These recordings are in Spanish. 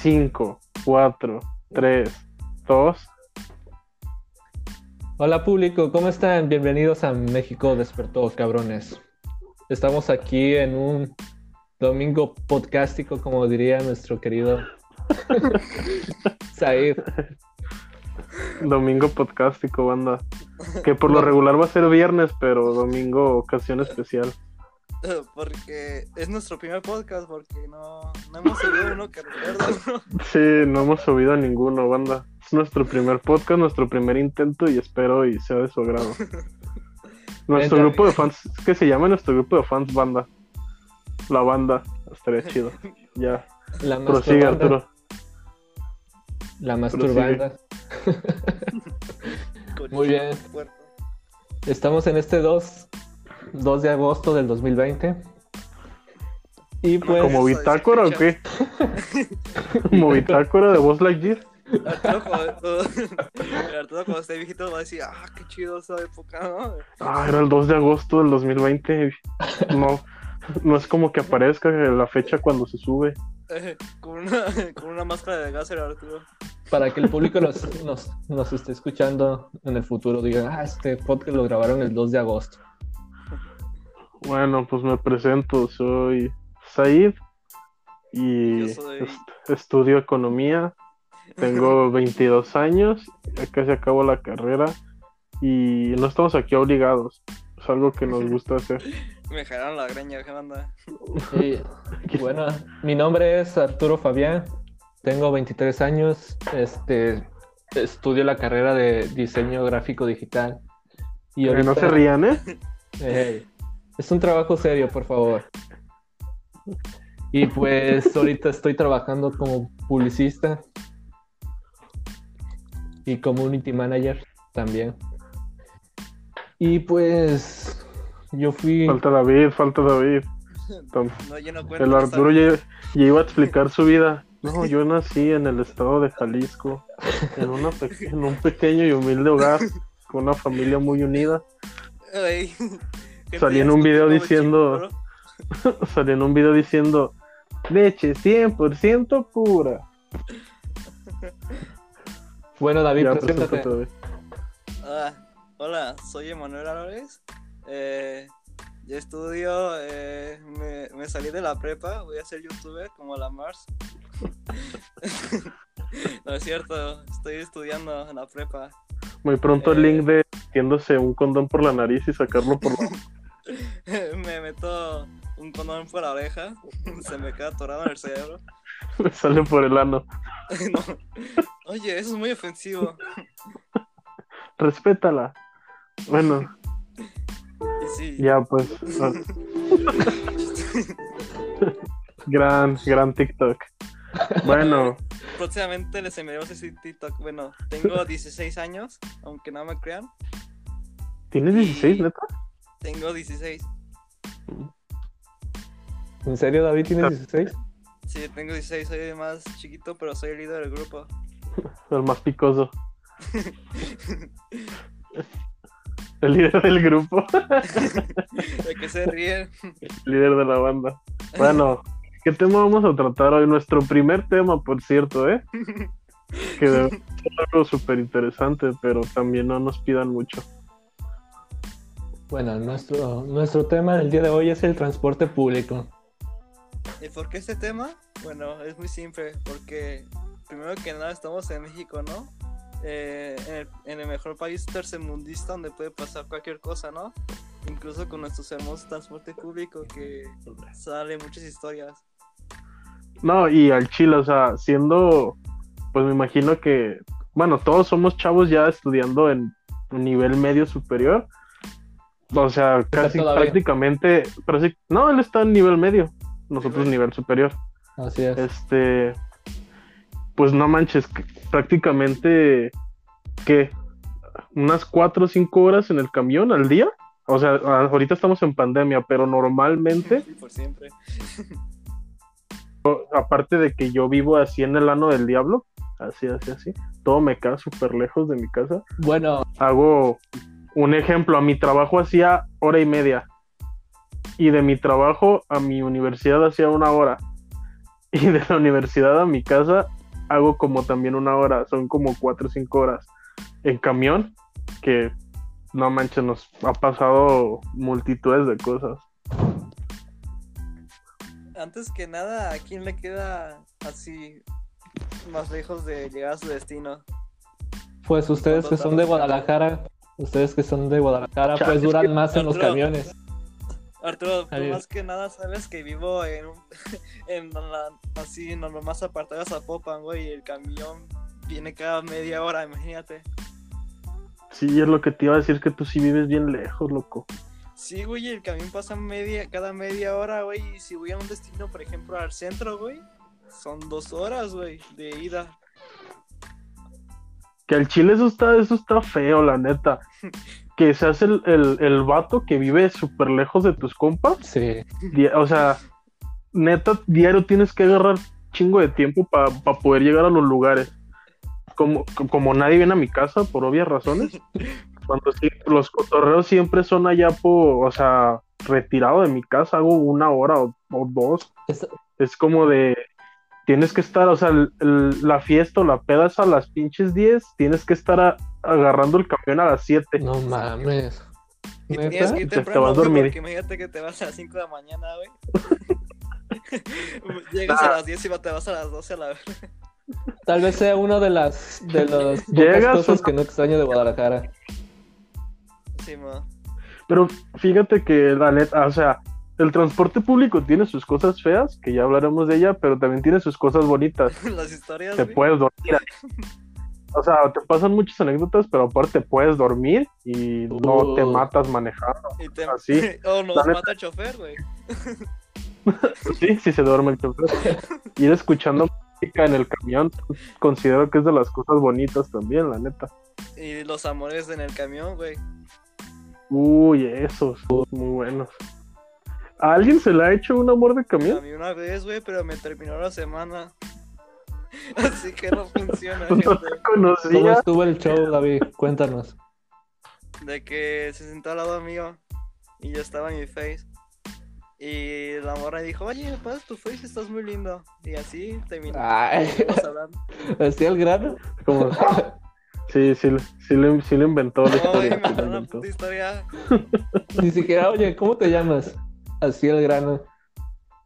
5, 4, 3, 2. Hola público, ¿cómo están? Bienvenidos a México Despertó, cabrones. Estamos aquí en un domingo podcástico, como diría nuestro querido Said. Domingo podcástico, banda. Que por lo regular va a ser viernes, pero domingo ocasión especial. Porque es nuestro primer podcast, porque no, no hemos subido uno que recuerdo. Sí, no hemos subido a ninguno, banda. Es nuestro primer podcast, nuestro primer intento y espero y sea de su agrado. Nuestro grupo de fans, que se llama nuestro grupo de fans banda. La banda, estaría chido. Ya. La Prosigue, masturbanda. Arturo. La masturbanda. Muy bien. Estamos en este 2, 2 de agosto del 2020. Y pues... ¿Como bitácora o qué? ¿Como bitácora de voz Lightyear? Arturo, cuando, Arturo, cuando esté viejito, va a decir, ah, qué chido esa época, ¿no? Ah, era el 2 de agosto del 2020. No, no es como que aparezca la fecha cuando se sube. Eh, con, una, con una máscara de gas era Arturo. para que el público nos, nos, nos esté escuchando en el futuro, digan, ah, este podcast lo grabaron el 2 de agosto. Bueno, pues me presento, soy Said y Yo soy- est- estudio economía. Tengo 22 años, ya casi acabo la carrera y no estamos aquí obligados. Es algo que nos gusta hacer. Me jalaron la greña, ¿qué onda? Y, bueno, mi nombre es Arturo Fabián, tengo 23 años, este, estudio la carrera de diseño gráfico digital. Y Que no ahorita- se rían, ¿eh? Ey, es un trabajo serio, por favor. Y pues ahorita estoy trabajando como publicista y community manager también. Y pues yo fui... Falta David, falta David. Tom- No, yo no cuento. El Arturo ya, ya iba a explicar su vida. No, yo nací en el estado de Jalisco, en, una pe- en un pequeño y humilde hogar, con una familia muy unida. Ay, Salí en un video diciendo- Salió en un video diciendo, leche 100% pura. Bueno, David, Ya, preséntate. preséntate, David. Ah, hola, soy Emanuel Álvarez. Eh, yo estudio, eh, me, me salí de la prepa, voy a ser youtuber como la Mars. no es cierto, estoy estudiando en la prepa. Muy pronto el Eh. link de metiéndose un condón por la nariz y sacarlo por la... me meto un condón por la oreja, se me queda atorado en el cerebro. me sale por el ano. No. Oye, eso es muy ofensivo. Respétala. Bueno, sí, ya pues. ah. gran, gran TikTok. Bueno, próximamente les enviaremos ese TikTok. Bueno, tengo 16 años, aunque no me crean. ¿tienes 16, neta? Tengo 16. ¿En serio, David, tienes 16? Sí, tengo 16, soy el más chiquito, pero soy el líder del grupo. El más picoso. El líder del grupo. ¿De qué se ríen? líder de la banda. Bueno, ¿qué tema vamos a tratar hoy? Nuestro primer tema, por cierto, ¿eh? Que debe ser algo súper interesante, pero también no nos pidan mucho. Bueno, nuestro, nuestro tema del día de hoy es el transporte público. ¿Y por qué este tema? Bueno, es muy simple, porque primero que nada estamos en México, ¿no? Eh, en, el, en el mejor país tercermundista donde puede pasar cualquier cosa, ¿no? Incluso con nuestros hermosos transporte público que sale muchas historias. No, y al chile, o sea, siendo, pues me imagino que, bueno, todos somos chavos ya estudiando en nivel medio superior. O sea, casi prácticamente, pero sí, no, él está en nivel medio, nosotros Nivel. nivel superior. Así es. Este, pues no manches, que prácticamente, ¿qué? Unas cuatro o cinco horas en el camión al día. O sea, ahorita estamos en pandemia, pero normalmente, Sí, por siempre. aparte de que yo vivo así en el ano del diablo, así, así, así, todo me queda súper lejos de mi casa. Bueno, Hago un ejemplo, a mi trabajo hacía hora y media. Y de mi trabajo a mi universidad hacía una hora. Y de la universidad a mi casa hago como también una hora, son como cuatro o cinco horas en camión, que no manches, nos ha pasado multitudes de cosas. Antes que nada, ¿a quién le queda así más lejos de llegar a su destino? Pues ustedes que son de Guadalajara, ustedes que son de Guadalajara, pues duran más en los camiones. Arturo, tú más que nada sabes que vivo en, un- en la, así, en lo más apartado de Zapopan, güey, y el camión viene cada media hora, imagínate. Sí, es lo que te iba a decir, que tú sí vives bien lejos, loco. Sí, güey, el camión pasa media, cada media hora, güey, y si voy a un destino, por ejemplo, al centro, güey, son dos horas, güey, de ida. Que al chile eso está, eso está feo, la neta. Que seas el, el, el vato que vive súper lejos de tus compas. Sí. O sea, neta, diario tienes que agarrar chingo de tiempo para poder llegar a los lugares. Como, como nadie viene a mi casa, por obvias razones. Cuando sí, los cotorreos siempre son allá por, o sea, retirado de mi casa, hago una hora o, o dos. Es- Es como de, tienes que estar, o sea, el- el- la fiesta o la peda es a las pinches 10, tienes que estar a- agarrando el camión a las 7. No mames. Y tienes que ir Te- te temprano, vas a dormir. porque imagínate que te vas a las 5 de la mañana, güey. Llegas a las 10 y te vas a las 12 a la vez. Tal vez sea una de las de las pocas Llegas, cosas o- que no extraño de Guadalajara. Sí, ma. Pero fíjate que la neta, o sea, el transporte público tiene sus cosas feas, que ya hablaremos de ella, pero también tiene sus cosas bonitas. Las historias, Te puedes dormir. O sea, te pasan muchas anécdotas, pero aparte puedes dormir y no te matas manejando. Y te... así. oh, nos La neta. mata el chofer, güey. Sí, sí se duerme el chofer. Ir escuchando música en el camión, considero que es de las cosas bonitas también, la neta. Y los amores en el camión, güey. Uy, esos, muy buenos. ¿A alguien se le ha hecho un amor de A camión? mí una vez, güey, pero me terminó la semana. Así que no funciona, No gente. te ¿Cómo estuvo el show, David? Cuéntanos. De que se sentó al lado mío y yo estaba en mi face. Y la morra dijo, oye, ¿me pasas tu face? Estás muy lindo. Y así hablando. ¿así el grano? Como- Sí, sí, le- sí, le, sí le inventó la No, historia. me sí le inventaron una inventó. puta historia. Ni siquiera, oye, ¿cómo te llamas? Así el grano.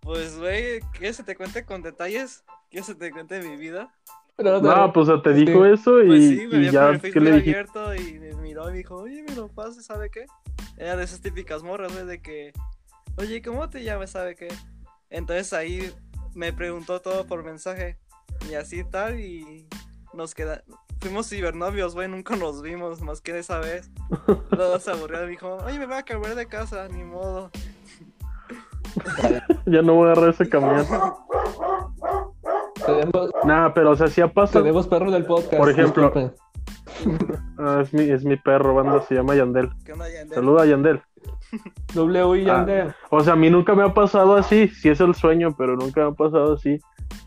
Pues, güey, ¿quieres que te cuente con detalles? ¿Quieres que te cuente mi vida? Pero, No, pues o sea, te Sí. dijo eso y, Pues sí, me y vio con ya, el ¿qué le dijiste? abierto y me miró y me dijo, oye, me lo pases, ¿sabe qué? Era de esas típicas morras, güey, de que, oye, ¿cómo te llamas, sabe qué? Entonces ahí me preguntó todo por mensaje y así tal y nos queda... Fuimos cibernovios, güey, nunca nos vimos más que esa vez. Luego se aburrió y me dijo, oye, me voy a cambiar de casa, ni modo. Ya no voy a agarrar ese camión. tenemos, Nada, pero o sea, sí ha pasado. tenemos perro del podcast. Por ejemplo. Ah, es, mi, es mi perro, banda, se llama Yandel. ¿Qué onda, Yandel? Saluda a Yandel. W y Ah. Yandel. O sea, a mí nunca me ha pasado así, sí es el sueño, pero nunca me ha pasado así.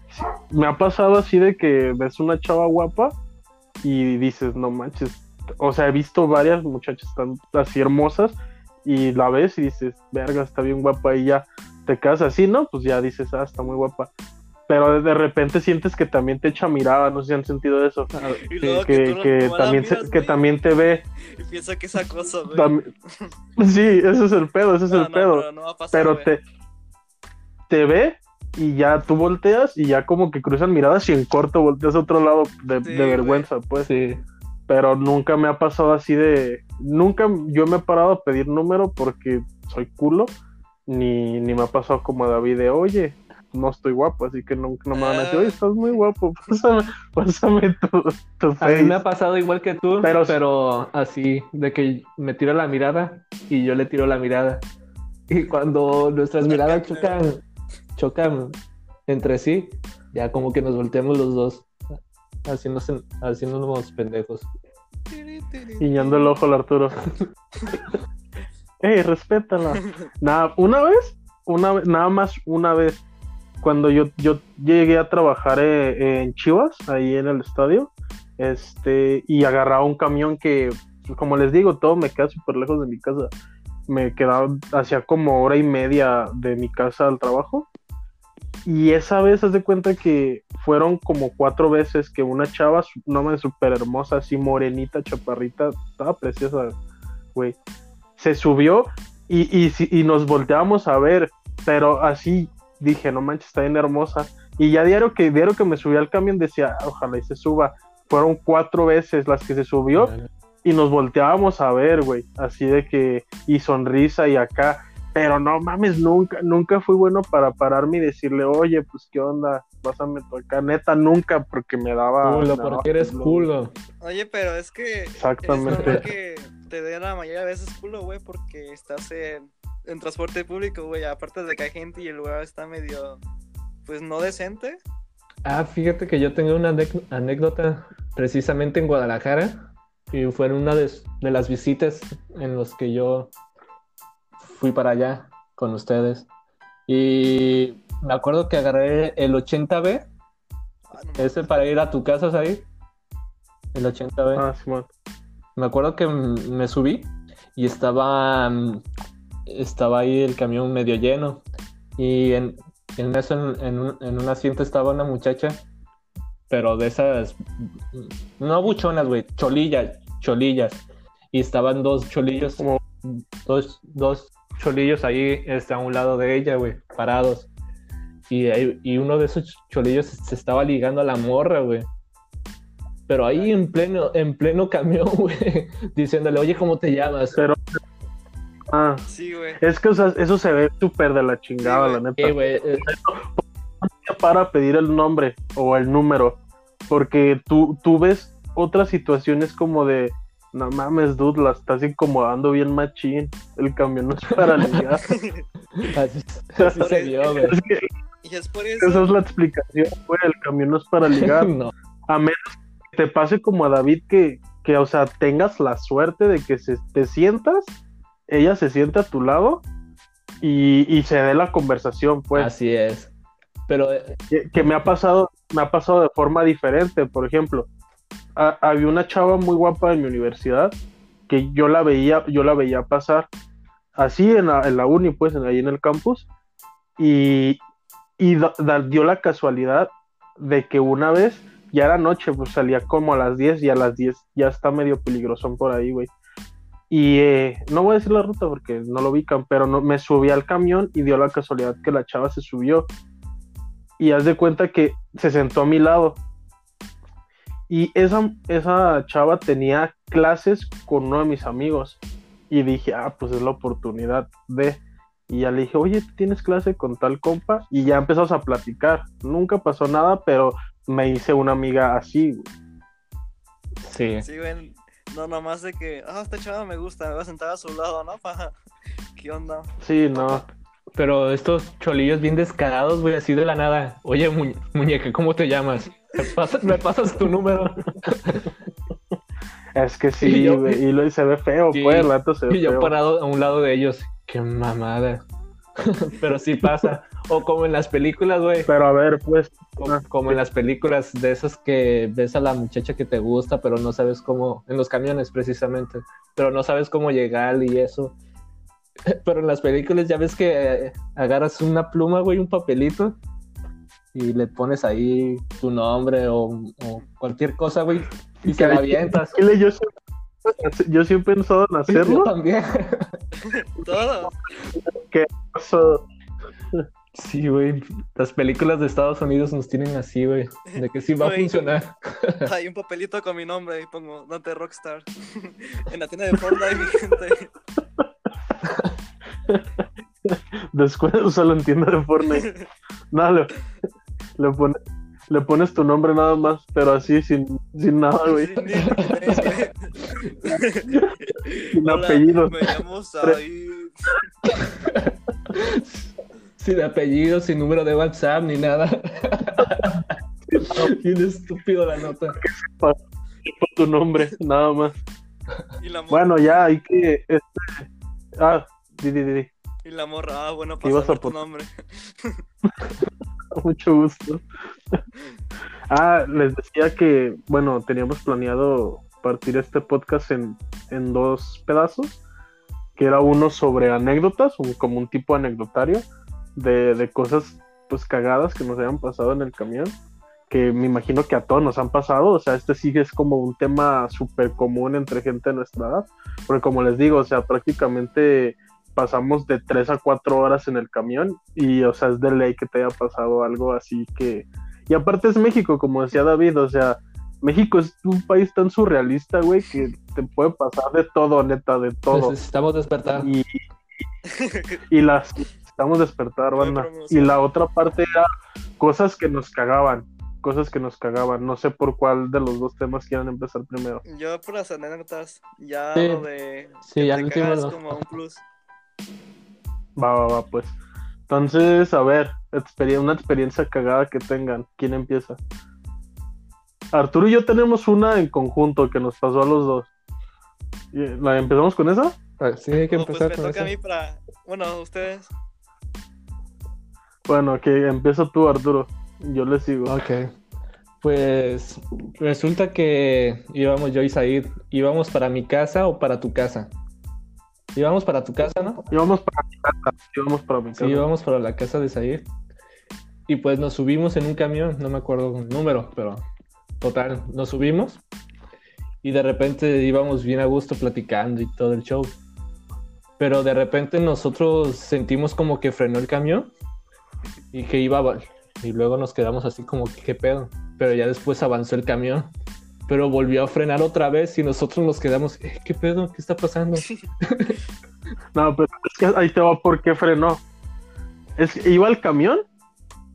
Sí, Me ha pasado así de que ves una chava guapa y dices, no manches. O sea, he visto varias muchachas tan así hermosas y la ves y dices, verga, está bien guapa y ya te quedas así, ¿no? Pues ya dices, ah, está muy guapa. Pero de repente sientes que también te echa mirada, no sé si han sentido eso. Ah, Y sí. luego Que, que también, se- que también te ve. Y piensa que es acoso, güey. Tam- Sí, ese es el pedo, ese es No, el no, pedo. pero no va a pasar, pero güey. te, te ve y ya tú volteas y ya como que cruzan miradas y en corto volteas a otro lado de, Sí, de güey. vergüenza, pues. Sí. Pero nunca me ha pasado así de... Nunca yo me he parado a pedir número porque soy culo, ni, ni me ha pasado como a David de, oye, no estoy guapo, así que no, no me van a decir, oye, estás muy guapo, pásame, pásame tu, tu A mí face". me ha pasado igual que tú, Pero- pero, así, de que me tira la mirada y yo le tiro la mirada. Y cuando nuestras miradas chocan, chocan entre sí, ya como que nos volteamos los dos, haciéndose, haciéndonos pendejos. guiñando el ojo al Arturo. ¡Ey, respétala! Nada, una vez, una vez, nada más una vez, cuando yo, yo llegué a trabajar eh, en Chivas, ahí en el estadio, este, y agarraba un camión que, pues, como les digo, todo me queda súper lejos de mi casa. Me quedaba, hacía como hora y media de mi casa al trabajo. Y esa vez, haz de cuenta que fueron como cuatro veces que una chava, no me súper hermosa, así morenita, chaparrita, estaba preciosa, güey. Se subió y, y, y nos volteábamos a ver, pero así dije, no manches, está bien hermosa. Y ya diario que, diario que me subí al camión decía, "Ah, ojalá y se suba. Fueron cuatro veces las que se subió y nos volteábamos a ver, güey, así de que, y sonrisa y acá, pero no mames, nunca, nunca fui bueno para pararme y decirle, oye, pues qué onda, pásame tu acá, neta, nunca, porque me daba... Culo, me daba porque eres culo. culo. Oye, pero es que Exactamente. es que te den la mayoría de veces culo, güey, porque estás en, en transporte público, güey. Aparte de que hay gente y el lugar está medio, pues no decente. Ah, fíjate que yo tengo una anécdota precisamente en Guadalajara y fue en una de, de las visitas en los que yo fui para allá con ustedes. Y me acuerdo que agarré el 80B, Ah, ese para ir a tu casa, ¿sabes? El 80B. Ah, Simón. Me acuerdo que me subí y estaba, estaba ahí el camión medio lleno. Y en, en eso, en, en un, en un asiento estaba una muchacha, pero de esas, no buchonas, güey, cholillas, cholillas. Y estaban dos cholillos, Como- dos, dos cholillos ahí este, a un lado de ella, güey, parados. Y, ahí- y uno de esos cholillos se estaba ligando a la morra, güey. Pero ahí en pleno, en pleno camión, güey, diciéndole, oye, ¿cómo te llamas? Pero, ah, Sí, güey. es que o sea, eso se ve súper de la chingada, Sí, la neta. Sí, güey, eh, para pedir el nombre o el número, porque tú, tú ves otras situaciones como de, no mames, dude, la estás incomodando bien machín, el camión no es para ligar. así, así se vio, güey. es que Y es por esa eso. es la explicación, güey, el camión no es para ligar, No, a menos que te pase como a David que, que o sea, tengas la suerte de que se, te sientas, ella se sienta a tu lado y, y se dé la conversación, pues. así es. Pero eh, que, que me ha pasado, me ha pasado de forma diferente. Por ejemplo, ha- había una chava muy guapa en mi universidad que yo la veía, yo la veía pasar así en la, en la uni, pues, en- ahí en el campus, y, y da- da- dio la casualidad de que una vez, ya era noche, pues salía como a las 10 y a las 10 ya está medio peligrosón por ahí, güey. Y eh, no voy a decir la ruta porque no lo ubican, pero no, me subí al camión y dio la casualidad que la chava se subió y haz de cuenta que se sentó a mi lado. Y esa, esa chava tenía clases con uno de mis amigos. Y dije, ah, pues es la oportunidad de. Y ya le dije, oye, ¿tú tienes clase con tal compa? Y ya empezamos a platicar. Nunca pasó nada, pero me hice una amiga así. güey. sí. Sí, güey. No, nomás de que, ah, esta chava me gusta, me voy a sentar a su lado, ¿no? Pa- ¿Qué onda? Sí, no. Pero estos cholillos bien descarados, güey, así de la nada. Oye, mu- muñeca, ¿cómo te llamas? ¿Me pasas, me pasas tu número? Es que Y sí, yo- y, lo, y se ve feo, Sí. pues, el rato se ve Y yo feo. parado a un lado de ellos. Qué mamada. Pero sí pasa. O como en las películas, güey. Pero a ver, pues, Como, como en las películas de esas que ves a la muchacha que te gusta, pero no sabes cómo, en los camiones precisamente, pero no sabes cómo llegar y eso. Pero en las películas ya ves que eh, agarras una pluma, güey, un papelito y le pones ahí tu nombre o, o cualquier cosa, güey, y se la avientas. Chile, yo yo siempre he pensado en Yo hacerlo. también. Todo. Eso- Sí, güey. Las películas de Estados Unidos nos tienen así, güey. De que sí va a funcionar. Hay un papelito con mi nombre y pongo Dante Rockstar. en la tienda de Fortnite, mi gente. Después solo entiendo de Fortnite. No, le, pone- le pones tu nombre nada más, pero así sin, sin nada, güey. Sin Hola, apellido. Me llamo Said. Sin apellido, sin número de WhatsApp ni nada. Bien estúpido la nota. Por tu nombre, nada más. Y la. Bueno, ya hay que. Este... Ah, di, di, di. Y la morra, ah, bueno, ¿Qué para ibas a saber tu nombre. Mucho gusto. Ah, les decía que, bueno, teníamos planeado partir este podcast en, en dos pedazos, que era uno sobre anécdotas, un- como un tipo anecdotario de, de cosas pues cagadas que nos hayan pasado en el camión, que me imagino que a todos nos han pasado, o sea, este sí es como un tema súper común entre gente de nuestra edad, porque como les digo, o sea, prácticamente pasamos de tres a cuatro horas en el camión y, o sea, es de ley que te haya pasado algo así que... Y aparte es México, como decía David, o sea, México es un país tan surrealista, güey, que te puede pasar de todo, neta, de todo. Necesitamos despertar. Y, y las estamos despertar, banda. Y la otra parte era cosas que nos cagaban, cosas que nos cagaban. No sé por cuál de los dos temas quieran empezar primero. Yo por las anécdotas, ya Sí. lo de Sí, que ya te cagas no. como un plus. Va, va, va, pues. Entonces, a ver, una experiencia cagada que tengan. ¿Quién empieza? Arturo y yo tenemos una en conjunto que nos pasó a los dos. Y- ¿La empezamos con esa? Ah, Sí, hay que pues empezar me con toca a eso. mí para. Bueno, ustedes. Bueno, que empieza tú, Arturo. Yo le sigo. Ok. Pues resulta que íbamos yo y Said, íbamos para mi casa o para tu casa. Íbamos para tu casa, ¿no? Íbamos para mi casa. Para mi casa. Sí, para la casa de. Y pues nos subimos en un camión, no me acuerdo el número, pero total, nos subimos y de repente íbamos bien a gusto platicando y todo el show. Pero de repente nosotros sentimos como que frenó el camión y que iba a... Y luego nos quedamos así como que qué pedo. Pero ya después avanzó el camión. Pero volvió a frenar otra vez y nosotros nos quedamos, "Eh, ¿qué pedo? ¿Qué está pasando? No, pero es que ahí te va por qué frenó. Es que iba el camión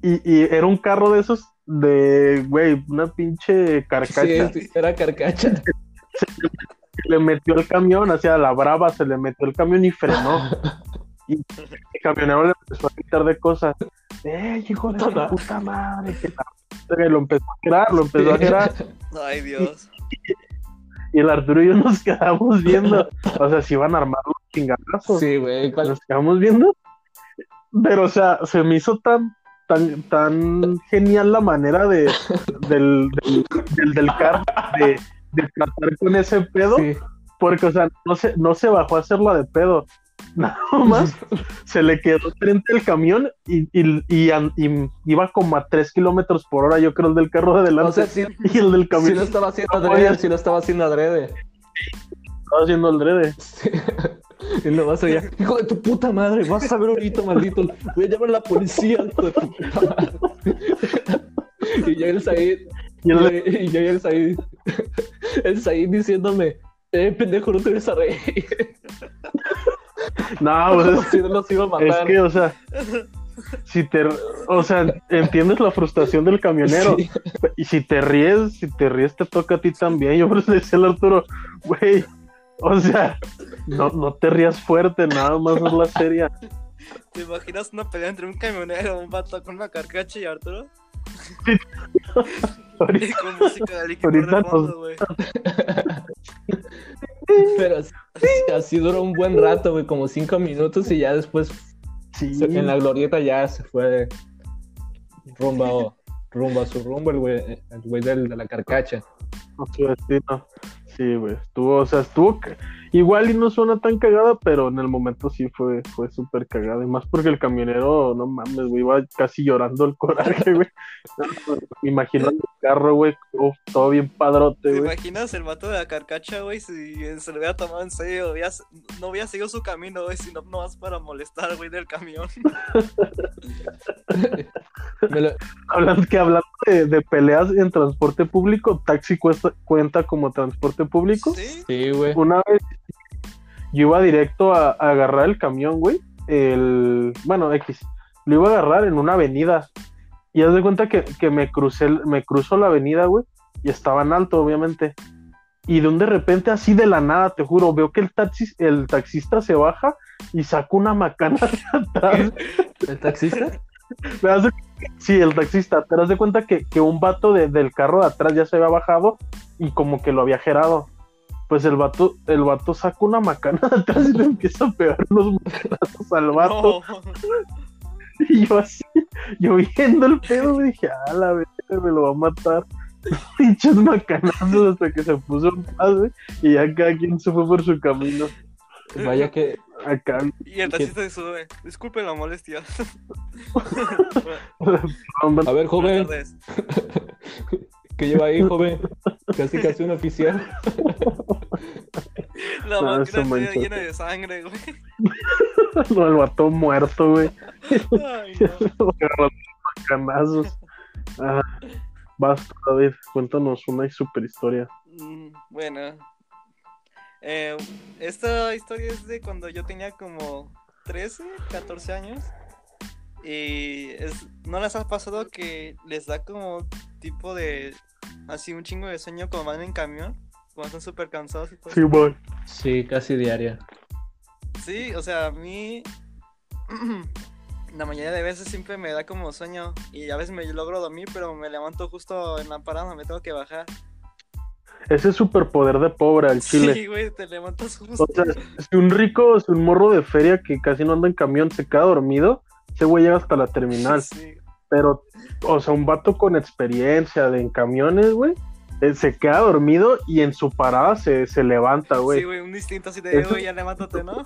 y, y era un carro de esos de, güey, una pinche carcacha. Sí, era carcacha. le metió el camión hacia la brava, se le metió el camión y frenó. Y el camionero le empezó a gritar de cosas. ¡Eh, hijo de tu puta madre! que la verga", y lo empezó a girar, lo empezó a girar. Ay, Dios. Y el Arturo y yo nos quedamos viendo. O sea, si iban a armar los chingadazos. Sí, güey. ¿cuál- Nos quedamos viendo. Pero, o sea, se me hizo tan, tan, tan genial la manera de, del, del, del, del carro de, de tratar con ese pedo. Sí. Porque, o sea, no se, no se bajó a hacerla de pedo. Nada más se le quedó frente al camión y, y, y y iba como a 3 kilómetros por hora, yo creo, el del carro de adelante. O sea, sí, y el del camión lo estaba haciendo No adrede, sí lo estaba haciendo adrede. estaba haciendo el drede. Sí. Y lo vas a hijo de tu puta madre, vas a ver ahorita, maldito. Voy a llamar a la policía, hijo de tu puta madre. Y yo el Said, Y y yo, el, y yo el Said, el Said diciéndome, eh, pendejo, no te vas a reír. no, pues, nos iba a es matar. que, o sea, si te, o sea, entiendes la frustración del camionero. Sí. Y si te ríes, si te ríes, te toca a ti también. Yo por eso le decía al Arturo, güey, o sea, no, no te rías fuerte, nada más es la seria. ¿Te imaginas una pelea entre un camionero, un vato con una carcacha y Arturo? Ahorita- Y con música de Linkin Ahorita fondo, güey. Pero así, duró un buen rato, güey, como cinco minutos y ya después Sí, en la glorieta ya se fue rumbo, rumbo a su rumbo el güey, el güey del- de la carcacha. Sí, güey, estuvo, o sea, estuvo igual y no suena tan cagada, pero en el momento sí fue, fue súper cagada. Y más porque el camionero, no mames, güey, iba casi llorando el coraje, güey. Me imagino el carro, güey, uf, todo bien padrote, ¿Te güey. imaginas el vato de la carcacha, güey? Si se lo hubiera tomado en serio, no hubiera seguido su camino, güey, sino nomás para molestar, güey, del camión. Lo- Hablando que hablando de, de peleas en transporte público, taxi cuesta, cuenta como transporte público. ¿Sí? Sí, güey. Una vez yo iba directo a, a agarrar el camión, güey. El, bueno, X. Lo iba a agarrar en una avenida. Y haz de cuenta que, que me crucé, me cruzó la avenida, güey. Y estaba en alto, obviamente. Y de un de repente, así de la nada, te juro, veo que el taxi, el taxista se baja y saca una macana de atrás. ¿El taxista? Me das de- Sí, el taxista. Te das de cuenta que, que un vato de- del carro de atrás ya se había bajado y como que lo había gerado. Pues el vato, el vato saca una macana de atrás y le empieza a pegar unos macanazos al vato. No. Y yo así, yo viendo el pedo, me dije, ah, la verga, me lo va a matar. Pinches macanazos hasta que se puso en paz, y ya cada quien se fue por su camino. Vaya que. Acá. Y el taxista se sube. Disculpe la molestia. A ver, joven, ¿qué lleva ahí, joven? Casi casi un oficial. La No, máquina está llena de sangre, güey. No, el vato muerto, güey. Ay, no. Canazos. Ah, basta, David. Cuéntanos una super historia. Mm, Bueno, eh, esta historia es de cuando yo tenía como 13, 14 años. Y es, ¿no les ha pasado que les da como tipo de, así un chingo de sueño cuando van en camión? Cuando están súper cansados y todo. Sí, boy. Sí, casi diaria. Sí, o sea, a mí la mayoría de veces siempre me da como sueño y a veces me logro dormir, pero me levanto justo en la parada, me tengo que bajar. Ese superpoder de pobre al chile. Sí, güey, te levantas justo. O sea, si un rico, si un morro de feria que casi no anda en camión se queda dormido, ese güey llega hasta la terminal. Sí. Pero, o sea, un vato con experiencia de en camiones, güey, eh, se queda dormido y en su parada se, se levanta, Sí, güey. güey, un instinto así de, Eso- güey, ya levántate, ¿no?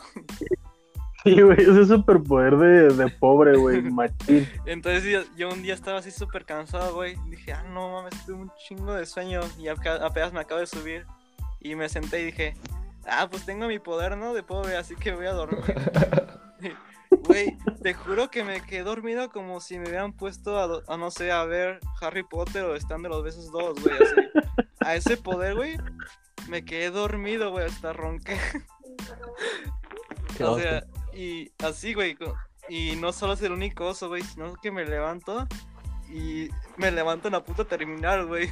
Sí, güey, ese superpoder de, de pobre, güey, machín. Entonces yo, yo un día estaba así súper cansado, güey. Dije, ah, no mames, tuve un chingo de sueño y apenas me acabo de subir. Y me senté y dije, ah, pues tengo mi poder, ¿no? De pobre, así que voy a dormir. Güey, te juro que me quedé dormido como si me hubieran puesto a, no sé, a ver Harry Potter o Están de los Besos 2, güey, así. A ese poder, güey, me quedé dormido, güey, hasta ronqué. Qué O sea, y así, güey. Y no solo es el único oso, güey, sino que me levanto y me levanto en la puta terminal, güey.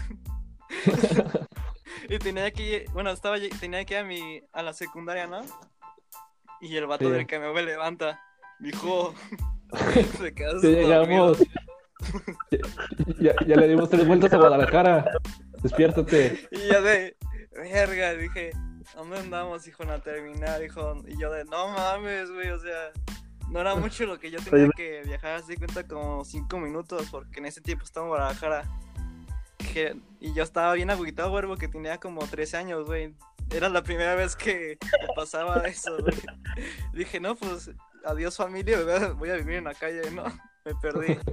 y tenía que, bueno, estaba, tenía que ir a, mi, a la secundaria, ¿no? Y el vato Sí. del camión me levanta. Dijo, se queda Ya llegamos. Ya, ya le dimos tres vueltas a Guadalajara. Despiértate. Y yo de, verga, dije, ¿dónde andamos, hijo, en la terminal, hijo? Y yo de, no mames, güey, o sea, no era mucho lo que yo tenía que viajar, así cuenta como cinco minutos, porque en ese tiempo estaba en Guadalajara. Que- y yo estaba bien agüitado, güey, porque tenía como 13 años, güey. Era la primera vez que me pasaba eso, güey. Dije, no, pues, adiós familia, voy a, vivir en la calle, ¿no? Me perdí.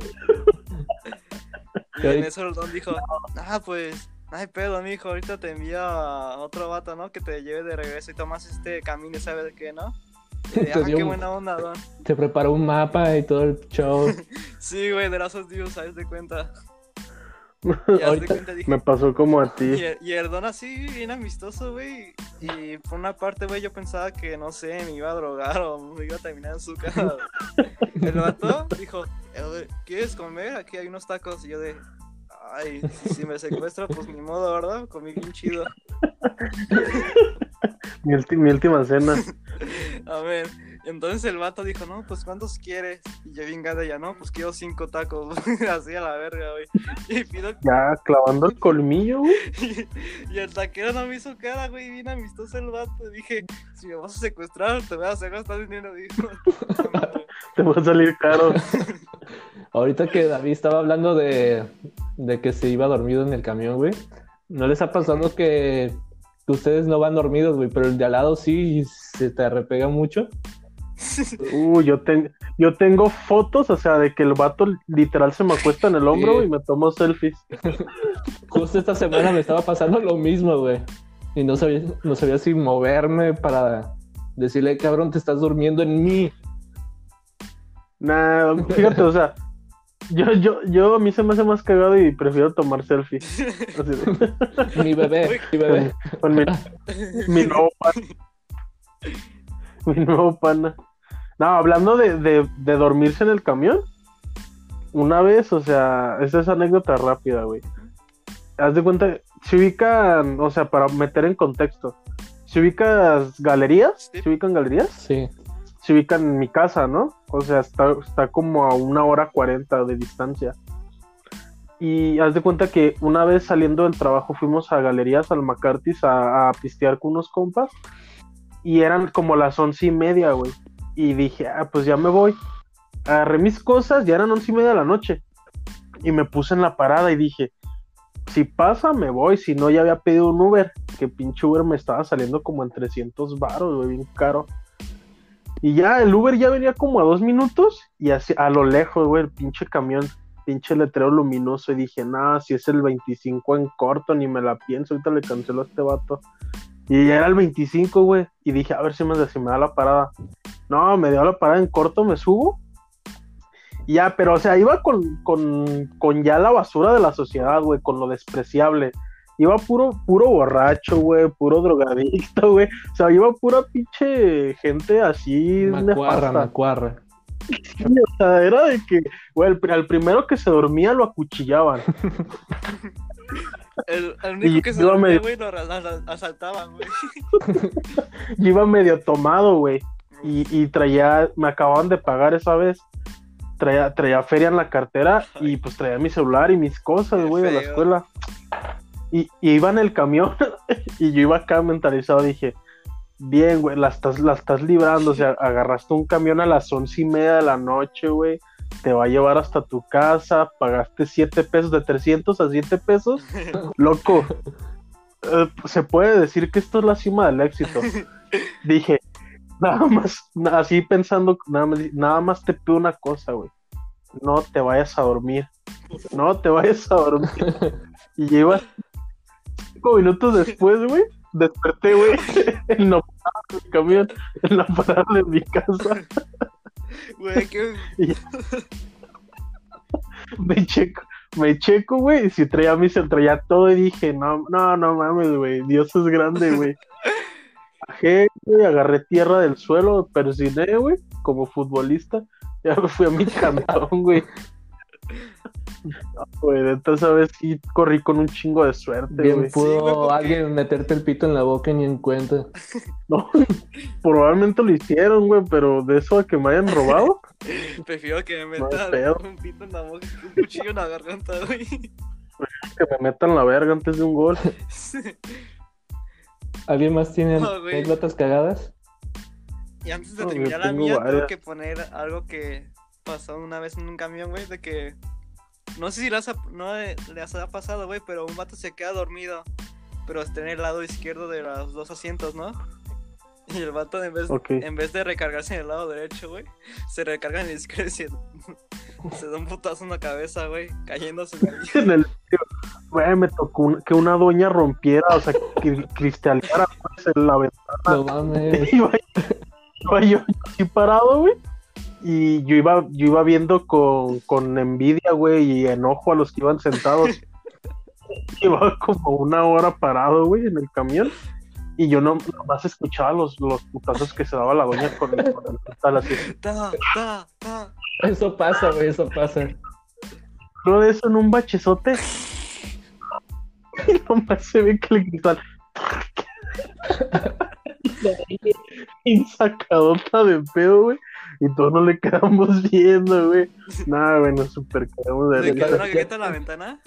Y en eso el don dijo, ah, pues, hay pedo, mijo, ahorita te envío a otro vato, ¿no? Que te lleve de regreso y tomas este camino sabes qué, ¿no? Ah, qué buena onda, don. Te preparó un mapa y todo el show. Sí, güey, de lazos Dios, ¿sabes de cuenta? Ahorita cuenta, dije, Me pasó como a ti. y el don así, bien amistoso, güey. Y por una parte, güey, yo pensaba que, no sé, me iba a drogar o me iba a terminar en su casa. El vato dijo, "Eh, ¿quieres comer? Aquí hay unos tacos. Y yo de, ay, si me secuestra, pues ni modo, ¿verdad? Comí bien chido. Mi, mi última cena. A ver, entonces el vato dijo, no, pues ¿cuántos quieres? Y yo bien gana ya, no, pues quiero cinco tacos, así a la verga, güey. Y pido, Ya clavando el colmillo, güey. y el taquero no me hizo cara, güey, bien amistoso el vato. Dije, si me vas a secuestrar, te voy a hacer gastar dinero, dijo. Te va a salir caro. Ahorita que David estaba hablando de, de que se iba dormido en el camión, güey. ¿No les ha pasado que, que ustedes no van dormidos, güey, pero el de al lado sí y se te repega mucho? Uh, yo, ten- yo tengo fotos, o sea, de que el vato literal se me acuesta en el hombro Sí. y me tomo selfies. Justo esta semana me estaba pasando lo mismo, güey. Y no sabía, no sabía si moverme para decirle, cabrón, te estás durmiendo en mí. Nah, fíjate, o sea, yo, yo, yo a mí se me hace más cagado y prefiero tomar selfies. Así de- Mi bebé, mi bebé. con mi, mi nuevo pana. Mi nuevo pana. No, hablando de, de, de dormirse en el camión, una vez, o sea, esa es anécdota rápida, güey. Haz de cuenta, se ubican, o sea, para meter en contexto, se ubicas galerías, se ubican galerías, Sí. se ubican en mi casa, ¿no? O sea, está, está como a una hora cuarenta de distancia. Y haz de cuenta que una vez saliendo del trabajo fuimos a Galerías al McCarthy's a, a pistear con unos compas. Y eran como las once y media, güey. Y dije, ah, pues ya me voy. Agarré mis cosas, ya eran once y media de la noche. Y me puse en la parada y dije, si pasa, me voy. Si no, ya había pedido un Uber. Que pinche Uber me estaba saliendo como en 300 baros, güey, bien caro. Y ya el Uber ya venía como a dos minutos y así, a lo lejos, güey, el pinche camión, pinche letrero luminoso. Y dije, nada, si es el 25 en corto, ni me la pienso. Ahorita le cancelo a este vato. Y ya era el 25, güey. Y dije, a ver si me, si me da la parada. No, me dio la parada en corto, me subo. Y ya, pero o sea, iba con, con, con ya la basura de la sociedad, güey, con lo despreciable. Iba puro, puro borracho, güey, puro drogadicto, güey. O sea, iba pura pinche gente así Macuarra, nefasta. macuarra. Sí, o sea, era de que, güey, el- al primero que se dormía lo acuchillaban. El, el único Y que se dormía, güey, lo asaltaban, güey. Yo iba medio tomado, güey. Y, y traía, me acababan de pagar esa vez. Traía, traía feria en la cartera y pues traía mi celular y mis cosas, güey, de la escuela. Y, y iba en el camión y yo iba acá mentalizado, dije, bien, güey, la estás, la estás librando, o sea, agarraste un camión a las once y media de la noche, güey, te va a llevar hasta tu casa, pagaste siete pesos, de 300 a 7 pesos, loco, eh, se puede decir que esto es la cima del éxito. Dije, nada más, así pensando, nada más, nada más te pido una cosa, güey, no te vayas a dormir, no te vayas a dormir. Y llevas cinco minutos después, güey, desperté, güey, en la parada de mi camión, en la parada de mi casa. Güey, qué... Me checo, me checo, güey, y si traía mi cel, traía todo y dije, no, no, no mames, güey, Dios es grande, güey. Bajé, güey, agarré tierra del suelo, persiné, güey, como futbolista, ya me fui a mi cantón, güey. No, Güey, de esta vez sí corrí con un chingo de suerte, Bien güey. pudo Sí, güey, porque- alguien meterte el pito en la boca y ni en cuenta. No, probablemente lo hicieron, güey, pero de eso a que me hayan robado, Prefiero que me metan un pito en la boca que un cuchillo en la garganta, güey. que me metan la verga antes de un gol. ¿Alguien más tiene No, anécdotas cagadas? Y antes de No, terminar la mía, tengo que poner algo que pasó una vez en un camión, güey, de que... No sé si les ha, no le- les ha pasado, güey, pero un vato se queda dormido, pero está en el lado izquierdo de los dos asientos, ¿no? Y el vato, en vez, en vez de recargarse en el lado derecho, güey, se recarga en el izquierdo y se, se da un putazo en la cabeza, güey, cayéndose. En el güey, me tocó un- que una doña rompiera, o sea, que cristaleara pues, en la ventana. No mames. iba, iba yo así parado, güey. Y yo iba, yo iba viendo con, con envidia, güey, y enojo a los que iban sentados. Llevaba como una hora parado, güey, en el camión. Y yo no, nomás escuchaba los, los putazos que se daba la doña con, con el cristal así. Ta, ta, ta. Eso pasa, güey, eso pasa. De eso en un bachezote. Y nomás se ve que el cristal. Y sacadota de pedo, güey. Y todos no le quedamos viendo, güey. Nada, bueno, súper quedamos de ¿Le quedó una grieta en la ventana?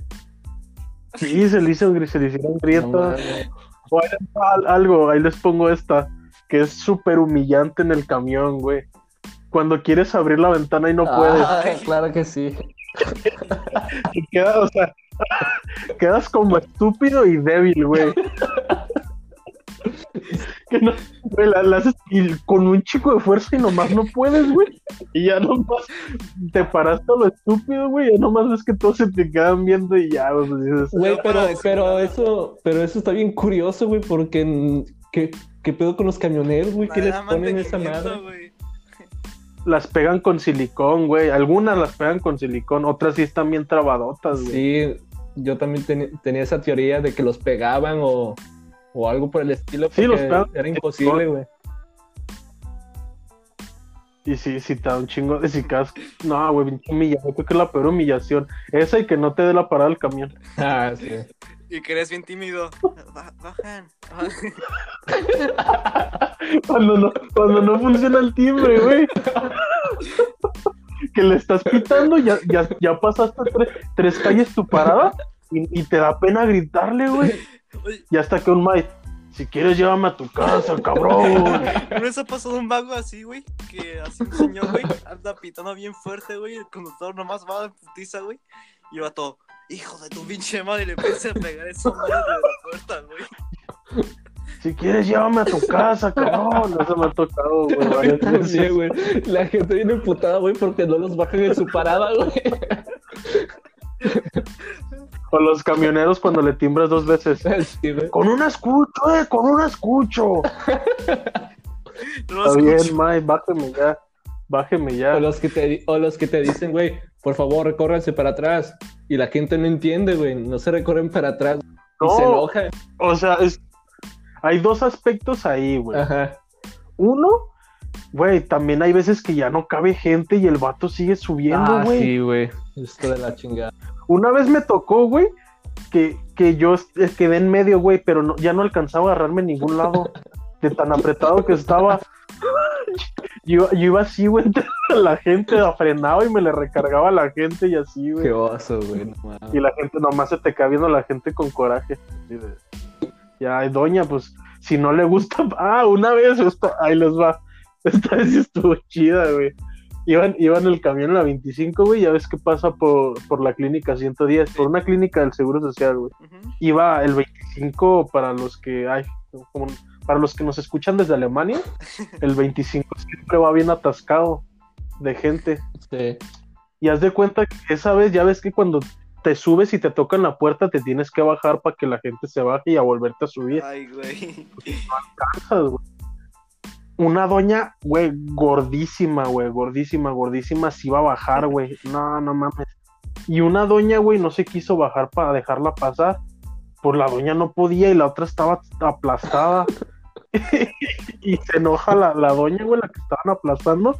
Sí, se le hizo, se le hicieron No grietas. mames. O ahí les algo, ahí les pongo esta, que es súper humillante en el camión, güey. Cuando quieres abrir la ventana y no puedes. Ah, claro que sí. Y quedas, o sea, quedas como estúpido y débil, güey. Que no, güey, la, la haces y con un chico de fuerza y nomás no puedes, güey. Y ya nomás te paraste a lo estúpido, güey. Ya nomás ves que todos se te quedan viendo y ya, pues dices, Güey, pero, para pero eso, pero eso está bien curioso, güey, porque ¿qué, qué pedo con los camioneros, güey? ¿Qué les ponen esa madre? güey. las pegan con silicón, güey. Algunas las pegan con silicón, otras sí están bien trabadotas, güey. Sí, yo también teni- tenía esa teoría de que los pegaban o, o algo por el estilo, Sí, los pegan. era imposible, güey. Y sí, sí te da un chingo de sicas. No, güey, pinche humillación. Creo que es la peor humillación. Esa y que no te dé la parada del camión. Ah, sí. Y que eres bien tímido. Ba- Bajan. Cuando no, cuando no funciona el timbre, güey. Que le estás pitando, ya, ya, ya pasaste tres, tres calles tu parada y, y te da pena gritarle, güey. Y hasta que un Mike, si quieres llévame a tu casa, cabrón. ¿No les ha pasado un vago así, güey? Que así un señor, güey, anda pitando bien fuerte, güey. El conductor nomás va de putiza, güey. Y va todo, hijo de tu pinche madre, y le empieza a pegar esa madre de la puerta, güey. Si quieres, llévame a tu casa, cabrón. Eso me ha tocado, güey. güey. La gente viene emputada, güey, porque no los bajan en su parada, güey. O los camioneros cuando le timbras dos veces. Sí. Con una escucho, eh, con una escucho. No Está bien, Mike, bájeme ya. Bájeme ya. O los que te, o los que te dicen, güey, por favor, recórranse para atrás. Y la gente no entiende, güey. No se recorren para atrás. Y se No, enoja. o sea, es... hay dos aspectos ahí, güey. Ajá. Uno, güey, también hay veces que ya no cabe gente y el vato sigue subiendo, Ah, güey. sí, güey. Esto de la chingada. Una vez me tocó, güey, que, que yo quedé en medio, güey, pero no- ya no alcanzaba a agarrarme en ningún lado de tan apretado que estaba. Yo, yo iba así, güey, entre la gente frenaba y me le recargaba a la gente y así, güey. Qué oso, güey. no. Y la gente nomás se te cae viendo la gente con coraje. ya, doña, pues, si no le gusta. Ah, una vez, esto, ahí les va. Esta vez estuvo chida, güey. Iban, iban en el camión en la 25, güey, ya ves que pasa por, por la clínica 110, por una clínica del Seguro Social, güey. Iba el 25 para los que hay, como- para los que nos escuchan desde Alemania, el 25 siempre va bien atascado de gente. Sí. Y haz de cuenta que esa vez, ya ves que cuando te subes y te tocan la puerta, te tienes que bajar para que la gente se baje y a volverte a subir. Ay, güey. Cansas, güey. Una doña, güey, gordísima, güey, gordísima, gordísima, se iba a bajar, güey. No, no mames. Y una doña, güey, no se quiso bajar para dejarla pasar. Pues la doña no podía y la otra estaba aplastada. y se enoja la, la doña, güey, la que estaban aplastando.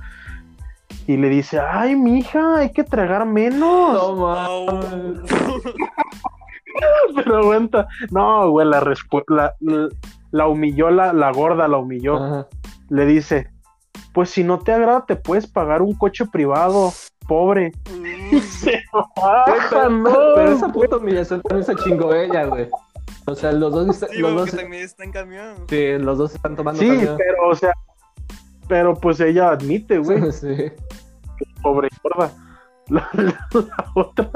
Y le dice, ay, mija, hay que tragar menos. No mames. Pero aguanta. No, güey, la, la, la, la humilló, la, la gorda la humilló. Ajá. Le dice, pues si no te agrada, te puedes pagar un coche privado, pobre. Mm. Se baja, pero, no. pero esa puta humillación también se chingó ella, güey. O sea, los dos, Sí, los dos, porque también está en camión. sí, los dos están tomando Sí, camión. pero, o sea, pero pues ella admite, güey, Sí. pobre gorda. La, la- la otra,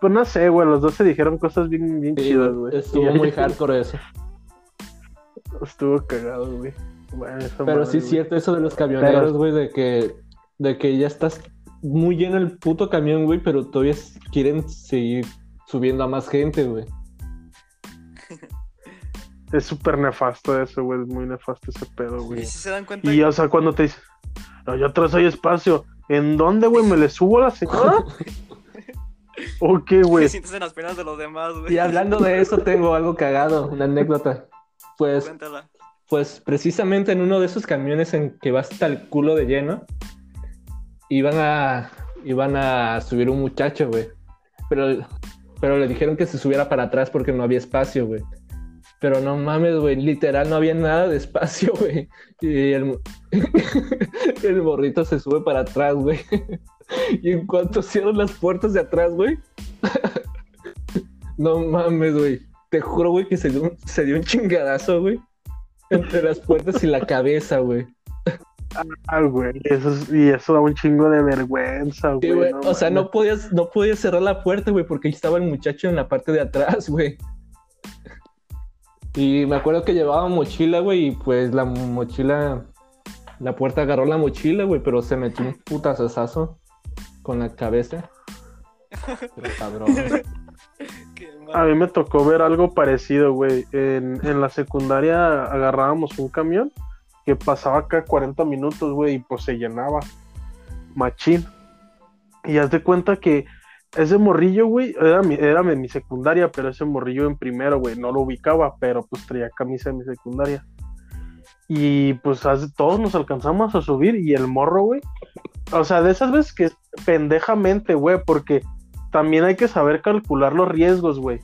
pues no sé, güey, los dos se dijeron cosas bien, bien Sí, chidas, güey. estuvo Y muy ella- hardcore eso. Estuvo cagado, güey. Bueno, Pero madre, sí es cierto eso de los camioneros, güey, de que, de que ya estás muy lleno el puto camión, güey, pero todavía quieren seguir subiendo a más gente, güey. Es súper nefasto eso, güey. Es muy nefasto ese pedo, güey. Y si se dan cuenta, Y, o sea, cuando te dice, no, yo atrás hay espacio. ¿En dónde, güey? ¿Me le subo a la señora? ¿O qué, te güey? sientes en las piernas de los demás, güey. Y hablando de eso, tengo algo cagado, una anécdota. Pues, Cuéntala. Pues precisamente en uno de esos camiones en que va hasta el culo de lleno, iban a, iban a subir un muchacho, güey. Pero, pero le dijeron que se subiera para atrás porque no había espacio, güey. Pero no mames, güey, literal no había nada de espacio, güey. Y el, el morrito se sube para atrás, güey. Y en cuanto cierran las puertas de atrás, güey. No mames, güey. Te juro, güey, que se dio, se dio un chingadazo, güey. Entre las puertas y la cabeza, güey. Ah, güey. Eso es- y eso da un chingo de vergüenza, Sí, güey. güey. o sea, no podías, no podías cerrar la puerta, güey, porque ahí estaba el muchacho en la parte de atrás, güey. Y me acuerdo que llevaba mochila, güey, y pues la mochila, la puerta agarró la mochila, güey, pero se metió un putazazazo con la cabeza. Pero cabrón. A mí me tocó ver algo parecido, güey. En, en la secundaria agarrábamos un camión que pasaba cada 40 minutos, güey, y pues se llenaba. Machín. Y haz de cuenta que ese morrillo, güey, era mi, era mi, secundaria, pero ese morrillo en primero, güey, no lo ubicaba, pero pues traía camisa de mi secundaria. Y pues todos nos alcanzamos a subir y el morro, güey. O sea, de esas veces que pendejamente, güey, porque también hay que saber calcular los riesgos, güey.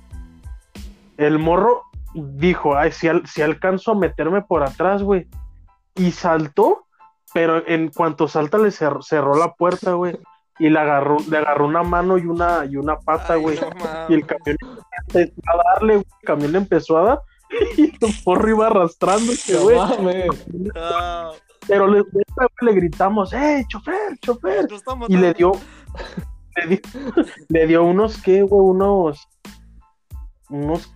El morro dijo, ay, si, al- si alcanzo a meterme por atrás, güey. Y saltó, pero en cuanto salta le cerró, cerró la puerta, güey. Y le agarró, le agarró una mano y una, y una pata, güey. no y el camión empezó a darle, güey. El camión le empezó a dar. Y el morro iba arrastrándose, güey. Ah, Pero le, le gritamos, ¡eh, chofer, chofer! Y le dio, le dio, le dio unos, ¿qué, güey? Unos, unos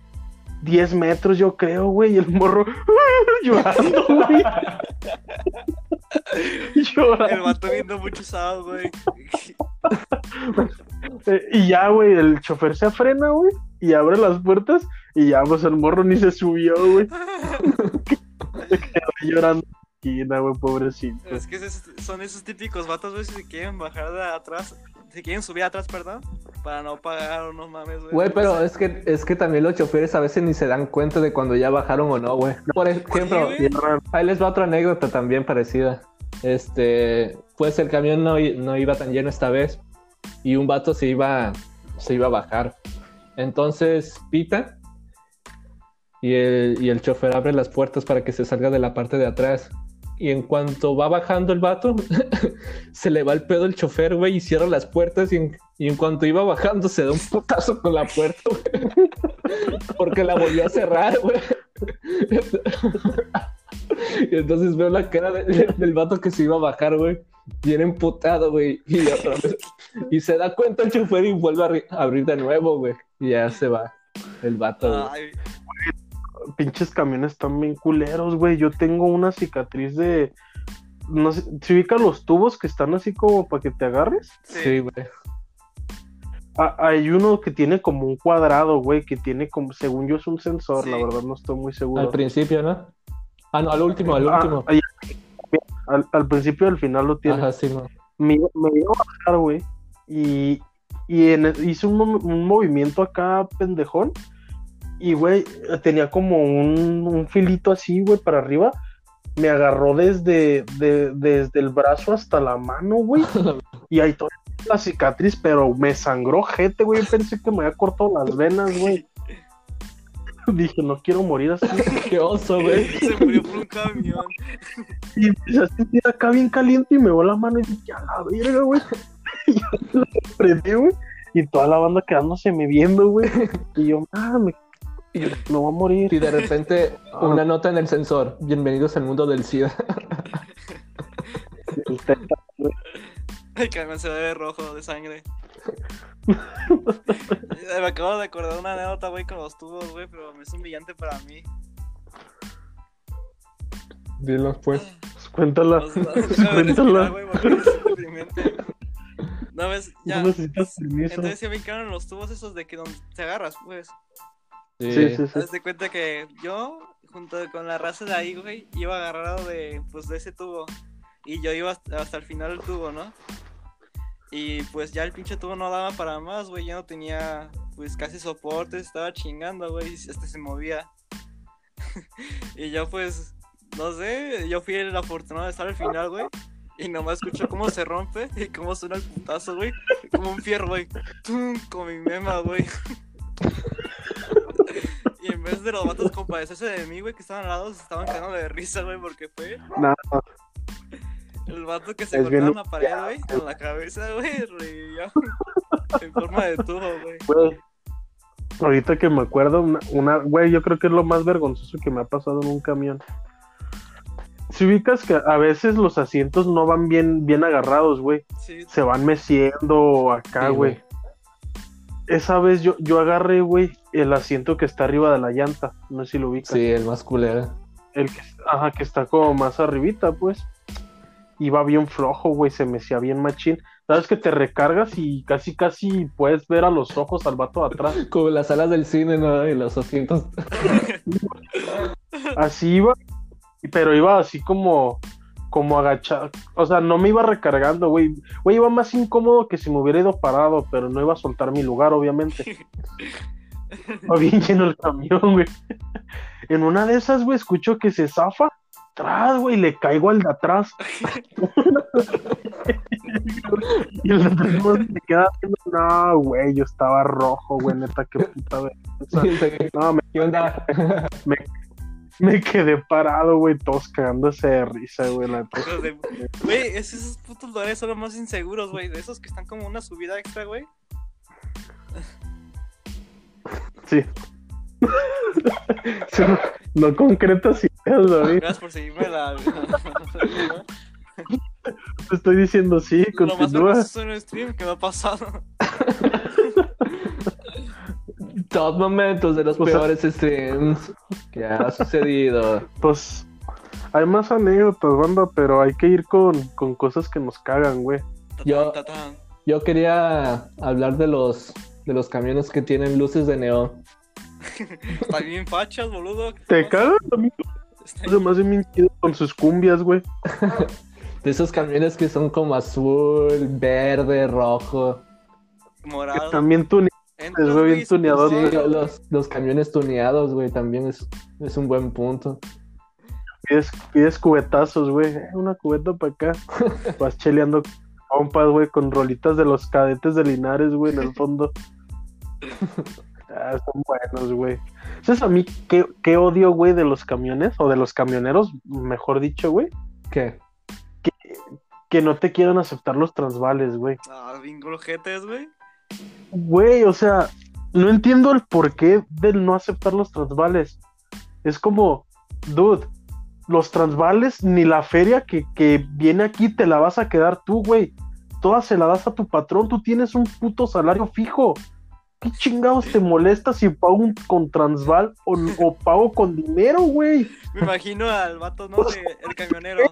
10 metros, yo creo, güey, y el morro llorando, güey. llorando. El vato viendo mucho sábado, güey. Eh, Y ya, güey, el chofer se frena, güey, y abre las puertas, y ya, pues el morro ni se subió, güey. Se quedó llorando en la esquina, güey, pobrecito. Es que son esos típicos vatos, güey, si se quieren bajar de atrás, si quieren subir atrás, perdón, para no pagar o no mames, güey. Güey, pero es que, es que también los choferes a veces ni se dan cuenta de cuando ya bajaron o no, güey. Por ejemplo, ahí les va otra anécdota también parecida. Este, pues el camión no, no iba tan lleno esta vez y un vato se iba, se iba a bajar. Entonces pita y el, y el chofer abre las puertas para que se salga de la parte de atrás. Y en cuanto va bajando el vato, se le va el pedo el chofer, güey, y cierra las puertas. Y en, cuanto iba bajando, se da un putazo con la puerta, güey. Porque la volvió a cerrar, güey. Y entonces veo la cara de- del vato que se iba a bajar, güey. Bien emputado, güey. Y, se da cuenta el chofer y vuelve a, ri- a abrir de nuevo, güey. Y ya se va el vato. Ay, Pinches camiones están bien culeros, güey. Yo tengo una cicatriz de. No sé, ¿se ubican los tubos que están así como para que te agarres? sí. Güey. Ah, hay uno que tiene como un cuadrado, güey, que tiene como, según yo es un sensor, Sí. la verdad no estoy muy seguro. Al principio, ¿no? Ah, no, al último, al Ah, último. ahí- al, al principio y al final lo tiene. Ajá, sí, no. Me, iba- me iba a bajar, güey, y, y en hice un, un movimiento acá pendejón, y, güey, tenía como un, un filito así, güey, para arriba. Me agarró desde, de- desde el brazo hasta la mano, güey. Y ahí toda la cicatriz, pero me sangró gente, güey. Yo pensé que me había cortado las venas, güey. Dije, no quiero morir así. Qué oso, güey. Se murió por un camión. Y empecé a sentir acá bien caliente y me voló la mano y dije, a la verga, güey. Y yo lo prendí, güey. Y toda la banda quedándose me viendo, güey. Y yo, ah, me, y yo, me voy a morir. Y de repente, una nota en el sensor. Bienvenidos al mundo del SIDA. El camión se ve rojo de sangre. Me acabo de acordar una anécdota, güey, con los tubos, güey, pero es humillante para mí. Dilos, pues. Pues cuéntala. Pues, Cuéntala. No ves, ya. No necesitas permiso. Entonces se brincaron los tubos esos de que donde te agarras, pues. Sí, Sí, sí, cuenta que yo, junto con la raza de ahí, güey, iba agarrado de, pues, de ese tubo. Y yo iba hasta, hasta el final del tubo, ¿no? Y pues ya el pinche tubo no daba para más, güey. Ya no tenía, pues, casi soporte. Estaba chingando, güey. y Este se movía. y yo, pues, no sé. Yo fui el afortunado de estar al final, güey. Y nomás escucho cómo se rompe y cómo suena el putazo, güey. Como un fierro, güey. ¡Tum! Con mi mema, güey. Y en vez de los vatos compadecerse de mí, güey, que estaban al lado, se estaban cagando de risa, güey, porque fue Nada, el vato que se Es bien en la pared, güey, con la cabeza, güey, revivió en forma de tubo, güey. Ahorita que me acuerdo, una, una, güey, yo creo que es lo más vergonzoso que me ha pasado en un camión. Si ubicas que a veces los asientos no van bien, bien agarrados, güey. Sí, se van meciendo acá, Sí, güey. güey. Esa vez yo, yo agarré, güey, el asiento que está arriba de la llanta. No sé si lo ubicas. Sí, el más culero. El que, ajá, que está como más arribita, pues. Iba bien flojo, güey, se mecía bien machín. Sabes que te recargas y casi, casi puedes ver a los ojos al vato de atrás. Como las salas del cine, ¿no? Y los asientos. Así iba, pero iba así como, como agachado. O sea, no me iba recargando, güey. Güey, iba más incómodo que si me hubiera ido parado, pero no iba a soltar mi lugar, obviamente. Va bien lleno el camión, güey. En una de esas, güey, escucho que se zafa. Atrás, güey, le caigo al de atrás. y el de atrás no se queda haciendo. No, güey, yo estaba rojo, güey, neta, qué puta vergüenza. No, me, ¿Qué onda? me quedé parado, güey, todos cagándose de risa, güey, la Güey, es- esos putos lugares son los más inseguros, güey. De esos que están como una subida extra, güey. Sí. Sí, no, no concretas ideas, David. Gracias por seguirme la. Te estoy diciendo sí, Lo más continúa. en el stream que me ha pasado. Top momentos de los sea- peores streams que ha sucedido. Pues hay más anécdotas, banda, pero hay que ir con, con cosas que nos cagan, güey. Yo-. Yo quería hablar de los de los camiones que tienen luces de neón. Está bien fachas, boludo. ¿Te cagan, amigo? Además de bien chido con sus cumbias, güey. De esos camiones que son como azul, verde, rojo. Que morado. también es muy bien güey, tuneador. Sí, los, los camiones tuneados, güey, también es, es un buen punto. pides, pides cubetazos, güey. Eh, Una cubeta para acá. Vas cheleando compas, güey, con rolitas de los cadetes de Linares, güey, en el fondo. Ah, son buenos, güey. ¿Sabes a mí qué, qué odio, güey, de los camiones? O de los camioneros, mejor dicho, güey. ¿Qué? Que no te quieran aceptar los transvales, güey. Ah, bingo jetes, güey. Güey, o sea, no entiendo el porqué del no aceptar los transvales. Es como, dude, los transvales ni la feria que, que viene aquí te la vas a quedar tú, güey. Toda se la das a tu patrón, tú tienes un puto salario fijo. ¿Qué chingados te molesta si pago con transval o, o pago con dinero, güey? Me imagino al vato, ¿no? De, el camionero.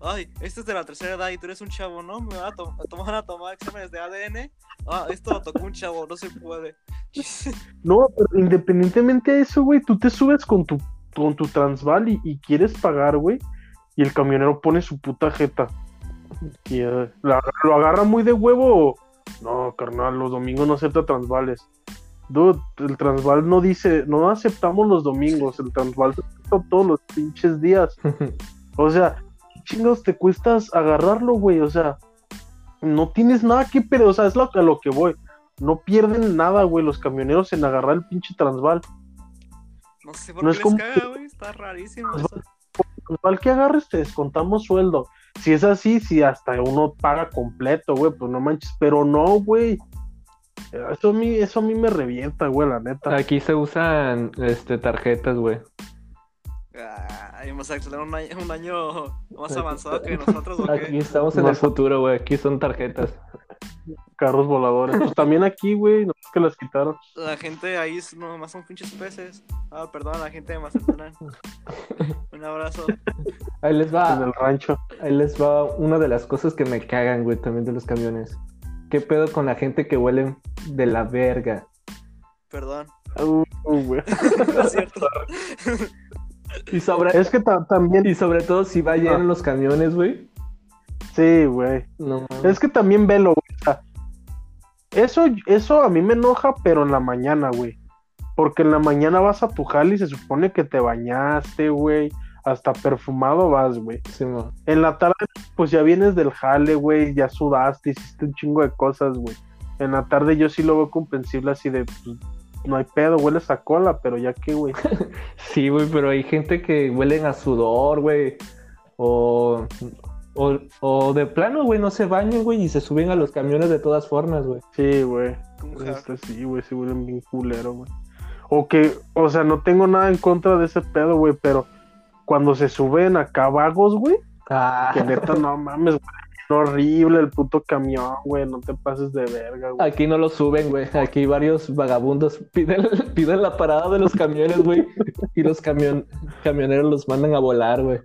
Ay, este es de la tercera edad y tú eres un chavo, ¿no? Me van a, to- tomar a tomar exámenes de ADN. Ah, esto lo tocó un chavo, no se puede. No, pero independientemente de eso, güey, tú te subes con tu, con tu transval y, y quieres pagar, güey, y el camionero pone su puta jeta. Y eh, la- lo agarra muy de huevo. No, carnal, los domingos no acepta transvales. Dude, el transval no dice, no aceptamos los domingos, el transval se acepta todos los pinches días. O sea, ¿qué chingados te cuestas agarrarlo, güey? O sea, no tienes nada que perder, o sea, es lo, a lo que voy. No pierden nada, güey, los camioneros en agarrar el pinche transval. No sé por No qué es les como- caga, güey. Está rarísimo eso. Transval que agarres te descontamos sueldo. Si es así, si hasta uno paga completo, güey, pues no manches, pero no, güey. Eso a mí, eso a mí me revienta, güey, la neta. Aquí se usan este, tarjetas, güey. Ay, vamos a tener un año, un año más avanzado que nosotros, ¿o Aquí estamos en el futuro, güey. Aquí son tarjetas. Carros voladores. Pues también aquí, güey, no es que las quitaron. La gente ahí es- nomás son pinches peces. Ah, perdón, la gente de Mazatlán. Un abrazo. Ahí les En va. el rancho. Ahí les va una de las cosas que me cagan, güey, también de los camiones. ¿Qué pedo con la gente que huele de la verga? Perdón. Uh, güey. No es cierto. Y sobre, Es que ta- también, y sobre todo si va lleno en los camiones, güey. Sí, güey. No. Es que también velo, güey. o sea, eso, eso a mí me enoja, pero en la mañana, güey. Porque en la mañana vas a tu jale y se supone que te bañaste, güey. Hasta perfumado vas, güey. Sí. En la tarde, pues ya vienes del jale, güey. Ya sudaste, hiciste un chingo de cosas, güey. En la tarde yo sí lo veo comprensible así de, pues, no hay pedo, hueles a cola, pero ya que, güey. Sí, güey, pero hay gente que huelen a sudor, güey. O, o, o de plano, güey, no se bañan, güey, y se suben a los camiones de todas formas, güey. Sí, güey. Este, sí, güey, sí huelen bien culero, güey. O que, o sea, no tengo nada en contra de ese pedo, güey, pero cuando se suben acá vagos, güey, Ah, que neta, no mames, güey. Horrible el puto camión, güey. No te pases de verga, güey. Aquí no lo suben, güey. Aquí varios vagabundos piden, piden la parada de los camiones, güey. Y los camion, camioneros los mandan a volar, güey.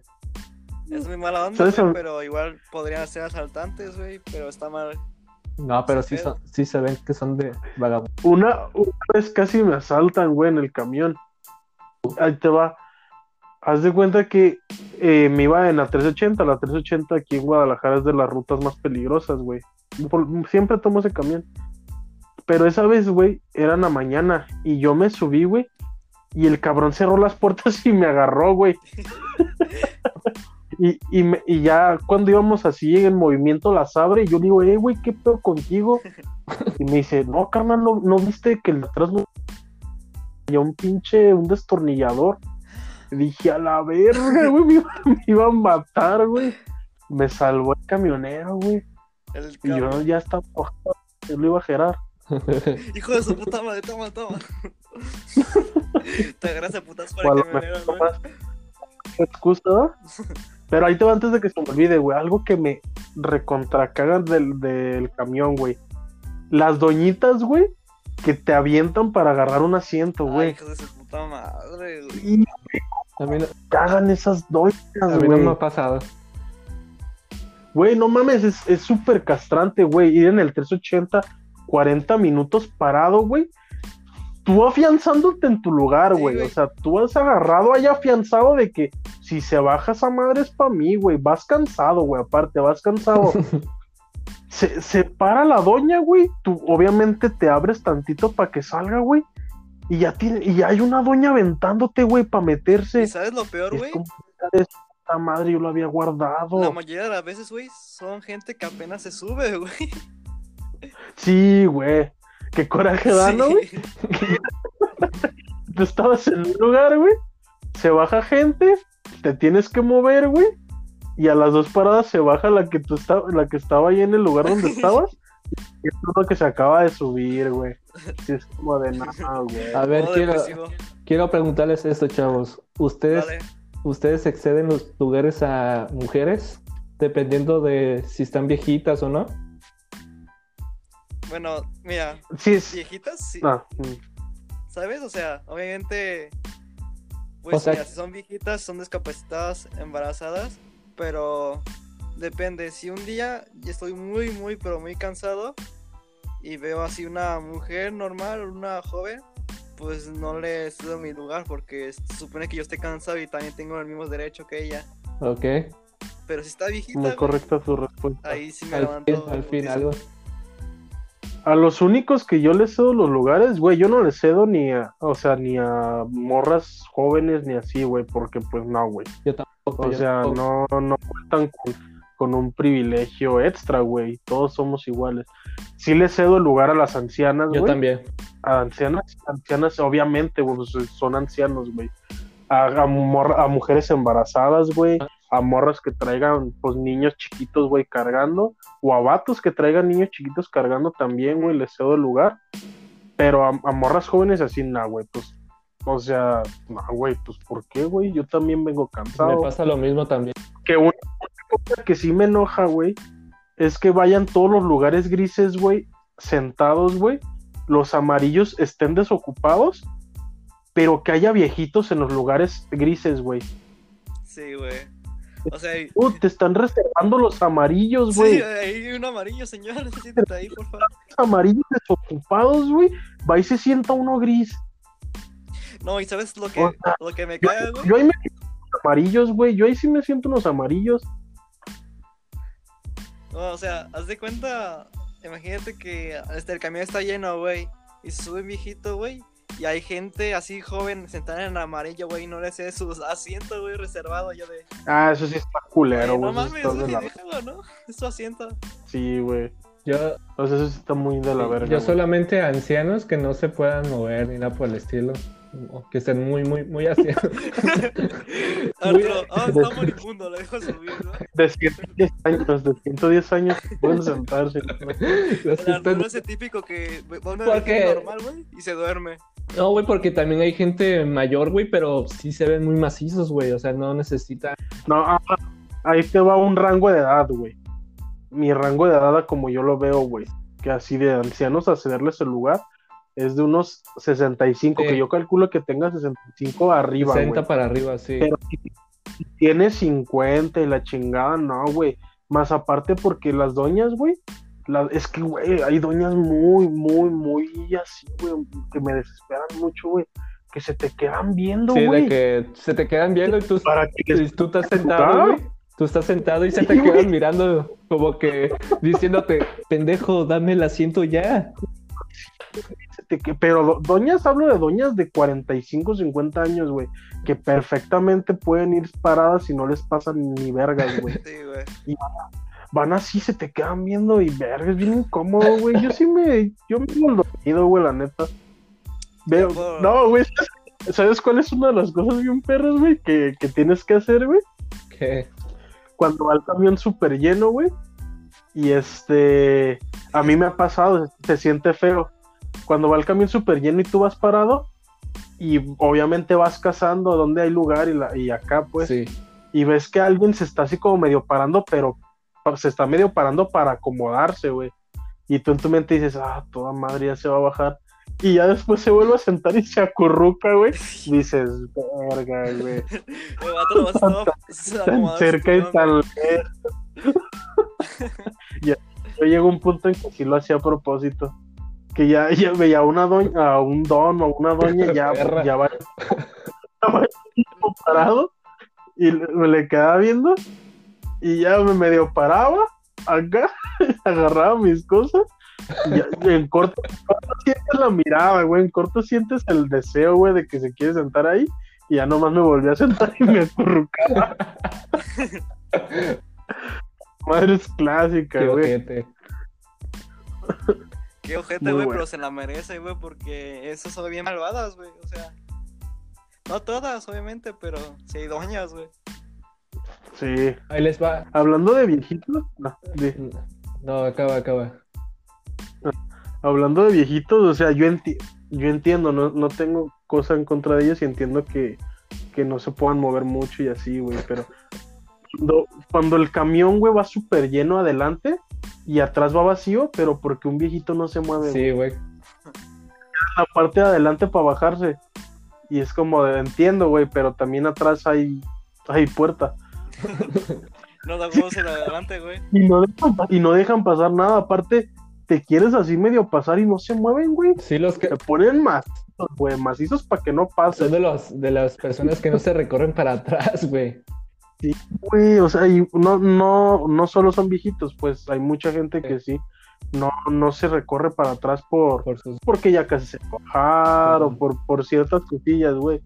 Es muy mala onda, güey, pero igual podrían ser asaltantes, güey. Pero está mal. No, pero Sí, son, sí se ven que son de vagabundos. Una, una vez casi me asaltan, güey, en el camión. Ahí te va. Haz de cuenta que eh, me iba en la 380. La 380 aquí en Guadalajara es de las rutas más peligrosas, güey. Siempre tomo ese camión. Pero esa vez, güey, era en la mañana. Y yo me subí, güey. Y el cabrón cerró las puertas y me agarró, güey. y, y, me- y ya cuando íbamos así en movimiento las abre. Y yo le digo, eh, güey, ¿qué pedo contigo? Y me dice, no, carnal, ¿no, no viste que el de atrás no... había un pinche, un destornillador? Y dije, a la verga, güey, me, iba- me iba a matar, güey. Me salvó el camionero, güey. El Y yo ya estaba yo lo iba a gerar. Hijo de su puta madre, toma, toma. Te agarras a putas para el camionero, güey. excusa. Pero ahí te va antes de que se me olvide, güey. Algo que me recontracagan del, del camión, güey. Las doñitas, güey, que te avientan para agarrar un asiento, Ay, güey. hijos de su puta madre, güey. Y A mí no, cagan esas doñas, a mí no güey. me ha pasado. Güey, no mames, es es súper castrante, güey. Ir en el 380, 40 minutos parado, güey. Tú afianzándote en tu lugar, güey. o sea, tú has agarrado ahí afianzado de que si se baja esa madre es para mí, güey. Vas cansado, güey. Aparte, vas cansado. se, se para la doña, güey. Tú obviamente te abres tantito para que salga, güey. Y ya tiene, y ya hay una doña aventándote, güey, para meterse. ¿Y sabes lo peor, güey? esta madre yo lo había guardado. La mayoría de las veces, güey, son gente que apenas se sube, güey. Sí, güey. Qué coraje da, ¿no, güey? Sí. Tú estabas en un lugar, güey. Se baja gente, te tienes que mover, güey. Y a las dos paradas se baja la que tú estaba, la que estaba ahí en el lugar donde estabas. Y es uno que se acaba de subir, güey. Sí, es como de nada, güey. A ver, quiero, quiero preguntarles esto, chavos. ¿Ustedes. ¿Ustedes exceden los lugares a mujeres? Dependiendo de si están viejitas o no. Bueno, mira, Sí, es. viejitas, sí. ¿Sabes? O sea, obviamente. Pues O sea- mira, si son viejitas, son discapacitadas, embarazadas. Pero depende. Si un día estoy muy, muy, pero muy cansado. Y veo así una mujer normal, una joven. Pues no le cedo mi lugar porque se supone que yo estoy cansado y también tengo el mismo derecho que ella. Ok. Pero si está viejita, muy correcta su respuesta. ahí sí me Al levanto. fin, al fin algo. A los únicos que yo les cedo los lugares, güey, yo no les cedo ni a, o sea, ni a morras jóvenes ni así, güey, porque pues no, güey. Yo tampoco. O yo sea, tampoco. no, no cuentan con, con un privilegio extra, güey. Todos somos iguales. Sí les cedo el lugar a las ancianas, Yo güey. también. A ancianas, ancianas, obviamente, güey, pues, son ancianos, güey. A, a, a mujeres embarazadas, güey. A morras que traigan, pues, niños chiquitos, güey, cargando. O a vatos que traigan niños chiquitos cargando también, güey, les cedo el lugar. Pero a, a morras jóvenes así, nah, güey, pues. O sea, no, güey, pues, ¿por qué, güey? Yo también vengo Me cansado pasa lo mismo también. que una cosa que sí me enoja, güey, es que vayan todos los lugares grises, güey, sentados, güey, los amarillos estén desocupados, pero que haya viejitos en los lugares grises, güey. Sí, güey. O sea, Uh, te están reservando los amarillos, sí, güey. ahí hay un amarillo, señor. Siéntate ahí, por favor. Los amarillos desocupados, güey. Va y se sienta uno gris. No, y sabes lo que, O sea, lo que me Yo, cae, güey. yo ahí me siento unos amarillos, güey. Yo ahí sí me siento unos amarillos. No, o sea, haz de cuenta, imagínate que este, el camión está lleno, güey, y se sube un viejito, güey, y hay gente así joven sentada en amarillo, güey, y no le sé su asiento, güey, reservado, yo de... Ah, eso sí está culero, "Güey, güey. no eso mames, güey, la- déjalo, ¿no? Es su asiento. Sí, güey. Yo, O sea, eso sí está muy de la verga. yo solamente ancianos que no se puedan mover ni nada por el estilo. O que estén muy, muy, muy ancianos. Arturo, ah, está moribundo, lo dejo subir, ¿no? De 110 años, de 110 años pueden sentarse. Los El que están- Arturo es el típico que va a una normal, güey, y se duerme. No, güey, porque también hay gente mayor, güey, pero sí se ven muy macizos, güey. O sea, no necesita. No, ah, ahí te va un rango de edad, güey. Mi rango de edad, como yo lo veo, güey, que así de ancianos a cederles el lugar, es de unos 65, Sí. que yo calculo que tenga 65 arriba, 60 güey. para arriba, sí. Pero tiene 50 y la chingada, no, güey. Más aparte porque las doñas, güey, la- es que, güey, hay doñas muy, muy, muy así, güey, que me desesperan mucho, güey, que se te quedan viendo, Sí, güey. de que se te quedan viendo y tú, Para y tú estás sentado, güey. Tú estás sentado y se te Sí, quedan mirando como que diciéndote, pendejo, dame el asiento ya. Pero do- doñas, hablo de doñas de 45, 50 años, güey, que perfectamente pueden ir paradas y no les pasan ni vergas, güey. Sí, güey. Van así, se te quedan viendo y vergas, bien incómodo, güey. Yo sí me, yo me he dormido, güey, la neta. Veo, puedo- no, güey, ¿sabes cuál es una de las cosas bien perras, güey, que, que tienes que hacer, güey? Que cuando va el camión súper lleno, güey. Y este, a mí me ha pasado, se siente feo. Cuando va el camión súper lleno y tú vas parado, y obviamente vas cazando donde hay lugar y, la, y acá, pues, sí. y ves que alguien se está así como medio parando, pero se está medio parando para acomodarse, güey. Y tú en tu mente dices, ah, toda madre ya se va a bajar. y ya después se vuelve a sentar y se acurruca, güey. Dices, verga, güey. Tan cerca y tan lejos. ya, yo llego a un punto en que sí lo hacía a propósito. Que ya, ya veía a una doña, a un don o a una doña, ya, ya va, ya va parado y le- me le quedaba viendo y ya me medio paraba acá, agarraba mis cosas y ya- en corto, en corto sientes la mirada, güey, en corto sientes el deseo, güey, de que se quiere sentar ahí y ya nomás me volví a sentar y me acurrucaba. Madre es clásica, Qué güey. ojete. Qué ojete, Muy güey, bueno. pero se la merece, güey, porque esas son bien malvadas, güey. O sea, no todas, obviamente, pero sí hay doñas, güey. Sí. Ahí les va. Hablando de viejitos, no, de- No, acaba, acaba. hablando de viejitos, o sea, yo, enti- yo entiendo, no, no tengo cosa en contra de ellos y entiendo que, que no se puedan mover mucho y así, güey, pero cuando, cuando el camión, güey, va súper lleno adelante y atrás va vacío, pero porque un viejito no se mueve. Sí, güey. la parte de adelante para bajarse. Y es como, de, entiendo, güey, pero también atrás hay, hay puerta. No da huevos en adelante, güey. Y no, dejan, y no dejan pasar nada. Aparte, te quieres así medio pasar y no se mueven, güey. Sí, los que Se ponen macizos, güey, macizos para que no son pasen. de los de las personas que no se recorren para atrás, güey. Güey, o sea, y no, no, no solo son viejitos, pues hay mucha gente que sí, no, no se recorre para atrás por, Por sus... porque ya casi se bajar, o por, por ciertas cosillas, güey.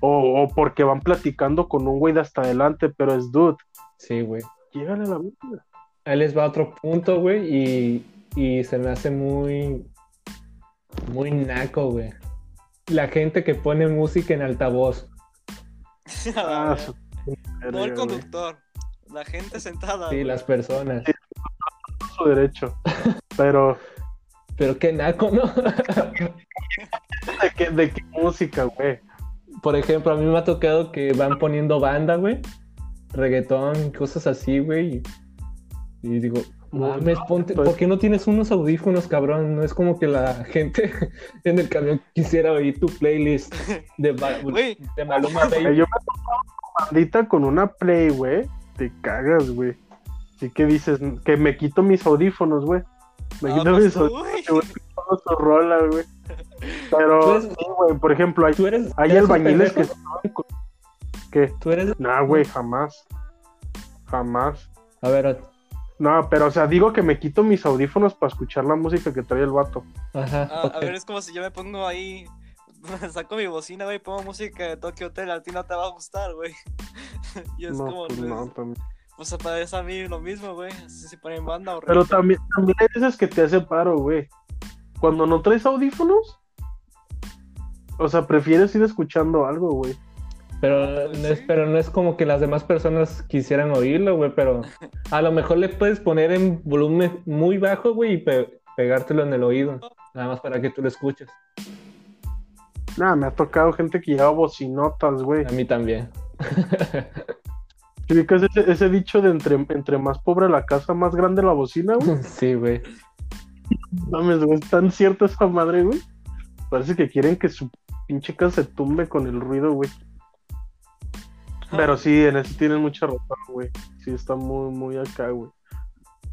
O, o porque van platicando con un güey de hasta adelante, pero es dude. Sí, güey. Llégale a la vida. Ahí les va otro punto, güey, y, y se me hace muy, muy naco, güey. La gente que pone música en altavoz. Ah, no el conductor, la gente sentada. Sí, güey. las personas. su derecho. Pero, Pero qué naco, ¿no? ¿de qué, de qué música, güey? Por ejemplo, a mí me ha tocado que van poniendo banda, güey. Reggaetón, cosas así, güey. Y, y digo, mames, ponte, pues- ¿por qué no tienes unos audífonos, cabrón? No es como que la gente en el camión quisiera oír tu playlist de, Ba- de Maluma Baby. Yo me con bandita con una play, güey. Te cagas, güey. Así que dices que me quito mis audífonos, güey. Me Ah, quito pues mis tú, audífonos güey. Pero, sí, güey, por ejemplo, hay, ¿Tú eres, hay eres albañiles que pendejo? estaban con- ¿Qué? ¿Tú eres? Nah, güey, jamás. Jamás. A ver, No, pero, o sea, digo que me quito mis audífonos para escuchar la música que trae el vato. ajá. Ah. A ver, es como si yo me pongo ahí, saco mi bocina, güey, pongo música de Tokyo Hotel, a ti no te va a gustar, güey. Y es No, como, pues pues, no, también. pues parece a mí lo mismo, güey. Si se ponen banda o Pero también, también hay veces que te hace paro, güey. Cuando no traes audífonos, o sea, prefieres ir escuchando algo, güey. Pero, Ah, pues no es, sí. pero no es como que las demás personas quisieran oírlo, güey, pero a lo mejor le puedes poner en volumen muy bajo, güey, y pe- pegártelo en el oído, nada más para que tú lo escuches. Nada, me ha tocado gente que lleva bocinotas, güey. A mí también. ¿Sí ubicas ese, ese dicho de entre, entre más pobre la casa, más grande la bocina, güey? Sí, güey. Mames, güey, tan cierta esa madre, güey. Parece que quieren que su pinche casa se tumbe con el ruido, güey. Pero sí, en eso tienen mucha razón, güey. Sí, está muy, muy acá, güey.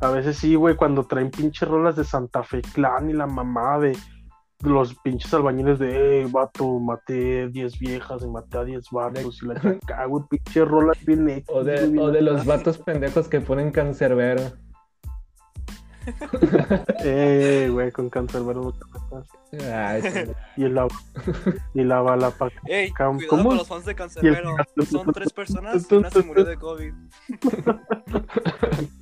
A veces sí, güey, cuando traen pinches rolas de Santa Fe Clan y la mamá de los pinches albañiles de, eh, vato, maté 10 viejas y maté a 10 vatos y la chaca, güey, pinches rolas bien hechas. O de, o de los vatos pendejos que ponen cancerbero. Eh, güey, con cancerbero no te metas. Ay, sí. Y la, y la bala pa' Ey, cuidado ¿cómo? con los fans de Cancerbero. Son tres personas y una se murió de COVID.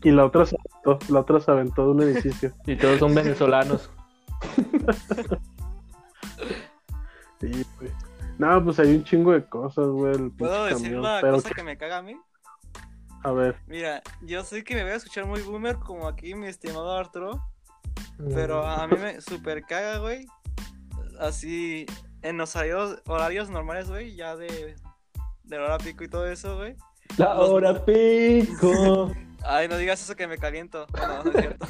Y la otra se aventó, la otra se aventó de un edificio. y todos son venezolanos. Sí, güey. No, pues hay un chingo de cosas, güey. el ¿Puedo decir camión, una pero cosa que- que me caga a mí? A ver, Mira, yo sé que me voy a escuchar muy boomer como aquí mi estimado Arturo, pero a mí me super caga, güey. Así, en los horarios, horarios normales, güey, ya de, de hora pico y todo eso, güey. La los- hora pico. Ay, no digas eso que me caliento. Bueno, no es cierto.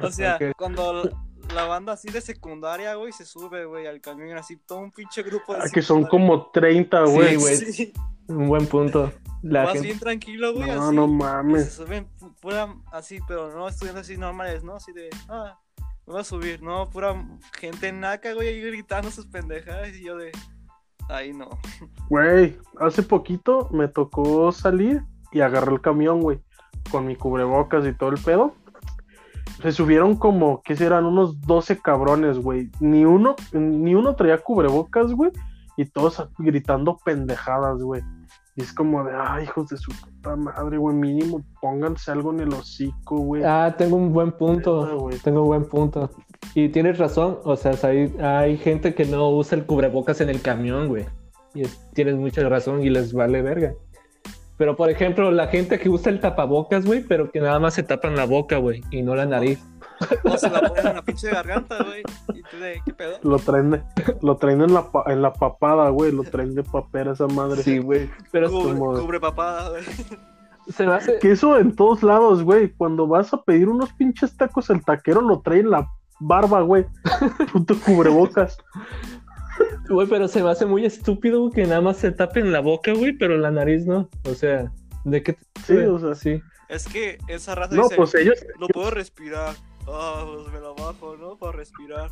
o sea, cuando la banda así de secundaria, güey, se sube, güey, al camión así, todo un pinche grupo de Ah, que son como 30, Sí, güey. güey. Sí, Un buen punto. La vas gente- bien tranquilo, güey, no, así. no y se mames. suben pu- pura así, pero no estudiantes así normales, ¿no? Así de, ah, me voy a subir, no, pura gente naca, güey, ahí gritando sus pendejadas y yo de, ay, no. Güey, hace poquito me tocó salir y agarré el camión, güey, con mi cubrebocas y todo el pedo. Se subieron como, ¿qué serán? Unos 12 cabrones, güey. Ni uno, ni uno traía cubrebocas, güey. Y todos gritando pendejadas, güey. Y es como de, ay, hijos de su puta madre, güey. Mínimo, pónganse algo en el hocico, güey. Ah, tengo un buen punto. güey. Tengo un buen punto. Y tienes razón, o sea, hay, hay gente que no usa el cubrebocas en el camión, güey. Y es- tienes mucha razón y les vale verga. Pero, por ejemplo, la gente que usa el tapabocas, güey, pero que nada más se tapan la boca, güey, y no la nariz. O se la ponen en la pinche garganta, güey, y tú de, ¿qué pedo? Lo traen, de- lo traen en, la, pa- en la papada, güey. Lo traen de papera esa madre. Sí, güey. Pero es Cubre, como- cubre papada, güey. se me hace... Que eso en todos lados, güey. Cuando vas a pedir unos pinches tacos, el taquero lo trae en la barba, güey. Puto cubrebocas. Güey, pero se me hace muy estúpido que nada más se tapen la boca, güey, pero la nariz no. O sea, ¿de qué? te- Sí, o sea. Sí. Es que esa raza No, dice, pues ellos, no puedo respirar. Ah, pues me la bajo, ¿no? Para respirar.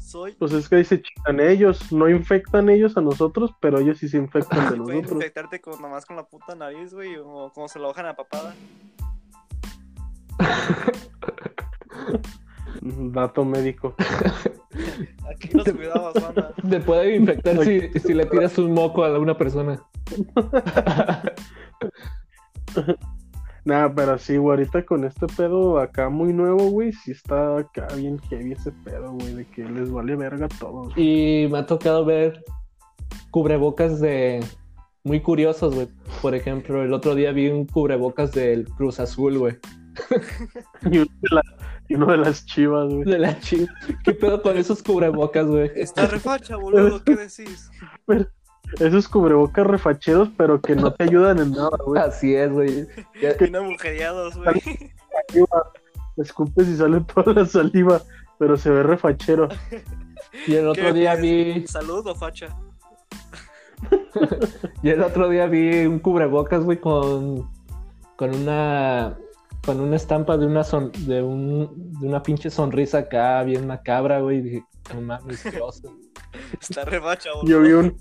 Soy... pues es que ahí se chingan ellos. No infectan ellos a nosotros, pero ellos sí se infectan de Pueden nosotros. infectarte con, nomás con la puta nariz, güey, o como se la bajan a papada. Dato médico. Aquí los cuidados, banda. Te puede infectar si, si le tiras un moco a una persona. Nada, pero sí, güey, ahorita con este pedo acá muy nuevo, güey, sí está acá bien heavy ese pedo, güey, de que les vale verga a todos. Y me ha tocado ver cubrebocas de muy curiosos, güey. Por ejemplo, el otro día vi un cubrebocas del Cruz Azul, güey. Y uno de, la- y uno de las chivas, güey. De la chi- ¿Qué pedo con esos cubrebocas, güy? Está refacha, boludo, ¿qué decís? Esos cubrebocas refacheros, pero que no te ayudan en nada, güey. Así es, güey. Ya- Bien agujereados, güey. Saliva, Escupes y sale toda la saliva, pero se ve refachero. Y el otro ¿Qué día vi, Salud o facha. y el otro día vi un cubrebocas, güey, con, con una, con una estampa de una son, de un, de una pinche sonrisa acá, bien macabra, güey. Y dije, no mames, qué oso. Está refacha. Yo vi un,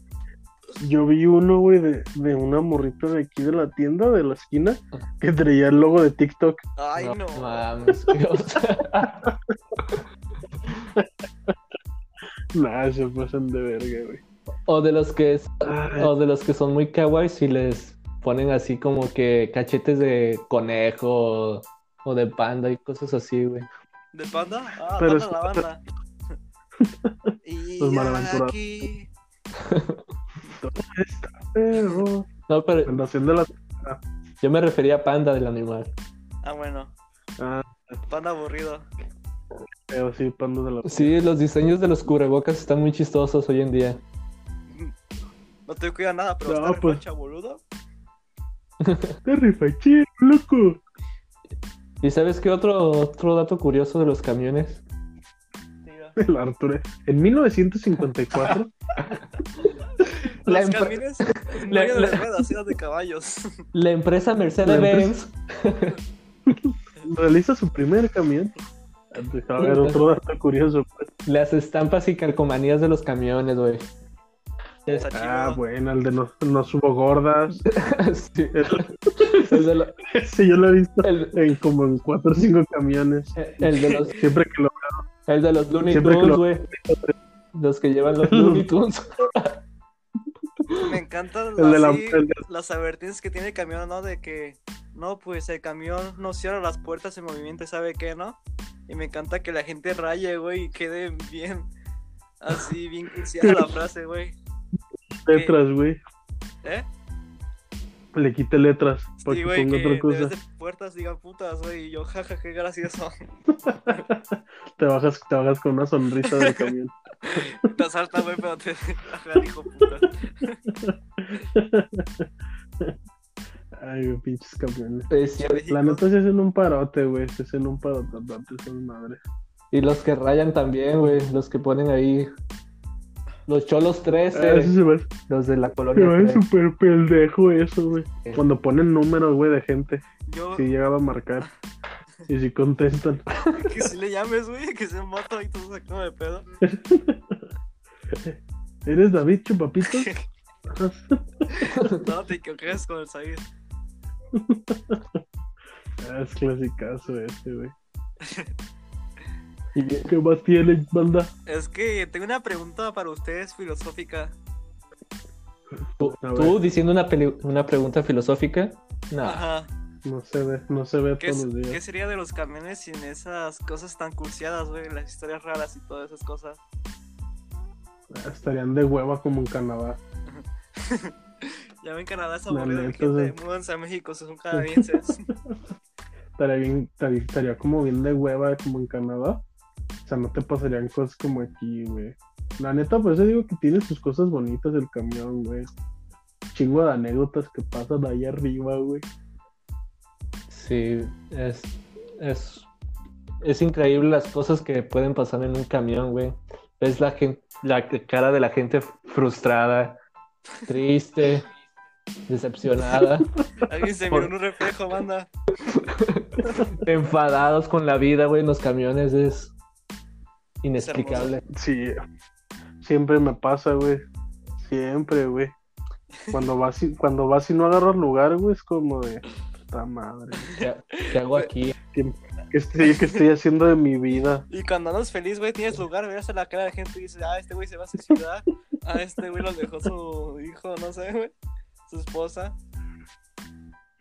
yo vi uno, güey, de, de una morrita de aquí de la tienda, de la esquina, que traía el logo de TikTok. Ay, no. mames, qué oso. Nah, se pasan de verga, güey. O de los que Ay. o de los que son muy kawaii y les ponen así como que cachetes de conejo o de panda y cosas así, güey. ¿De panda? Ah, Pero panda es- la banda. y Los No, pero fundación de la... yo me refería a panda del animal. Ah, bueno. Ah, Panda aburrido. pero sí, pando de la... Sí, los diseños de los cubrebocas están muy chistosos hoy en día. No te cuida nada, pero No, está pues. refacha, boludo. ¡Qué refachero, loco! ¿Y sabes qué otro, otro dato curioso de los camiones? El Arturo. En 1954, La Los empre- camiones no la- de la- ruedas, eran de caballos. La empresa Mercedes-Benz realiza su primer camión. A ver, otro dato curioso. pues. las estampas y calcomanías de los camiones, güey. Ah, bueno, el de no, no subo gordas. Sí. El de, lo- Ese yo lo he visto el- en como en cuatro o cinco camiones. el de los Siempre que lo El de los Looney Tunes, lo- güey. Los que llevan los Looney Tunes. Me encantan de la- el las advertencias que tiene el camión, ¿no? De que, no, pues el camión no cierra las puertas en movimiento, ¿sabe qué, no? Y me encanta que la gente raye, güey, y quede bien, así, bien cursiada la frase, güey. letras, güey. ¿Eh? Le quite letras para Sí, que ponga que otra cosa. de puertas digan putas, güey, y yo, jaja, qué gracioso. Te bajas, te bajas con una sonrisa del camión. te asalta, güey, pero te ajá, hijo puta. Ay, güey, pinches camiones. Es cierto. México. La neta se hacen un parote, güey. Se hacen un parote, esas madres. Y los que rayan también, güey. Los que ponen ahí. Los cholos 13. Ah, Eso se me Los de la se colonia. me hace 13. súper pendejo eso, güey. Sí. Cuando ponen números, güey, de gente. Yo, Si llegaba a marcar. Y si contestan. que si le llames, güey, que se moto y todo sacando de pedo. ¿Eres David Chupapito? No te equivoques con el Said. Ah, es clasicazo ese, güey. ¿Y qué más tiene, banda? Es que tengo una pregunta para ustedes filosófica. Tú, diciendo una, una pregunta filosófica. No. Ajá. No se ve, no se ve ¿Qué, todos los qué días. sería de los camiones sin esas cosas tan cursiadas, güey? Las historias raras y todas esas cosas. Ah, Estarían de hueva como en Canadá. Ya ven Canadá es aburrido gente. Múdanse a México, son canadienses. Estaría bien, estaría, estaría como bien de hueva como en Canadá. O sea, no te pasarían cosas como aquí, güey. La neta, por eso digo que tiene sus cosas bonitas el camión, güey. Chingo de anécdotas que pasan ahí arriba, güey. Sí, es, es, es increíble las cosas que pueden pasar en un camión, güey. Ves la gente, la cara de la gente frustrada, triste, decepcionada, Alguien se Por- miró en un reflejo, banda. enfadados con la vida, güey. En los camiones es inexplicable. Sí, siempre me pasa, güey. Siempre, güey. Cuando vas y, cuando vas y no agarras lugar, güey, es como de puta madre. ¿Qué, qué hago aquí? ¿Qué estoy, qué estoy haciendo de mi vida? Y cuando andas feliz, güey, tienes lugar, ves a la cara de gente y dices, ah, este güey se va a suicidar. Ah, este güey lo dejó su hijo, no sé, güey. Su esposa.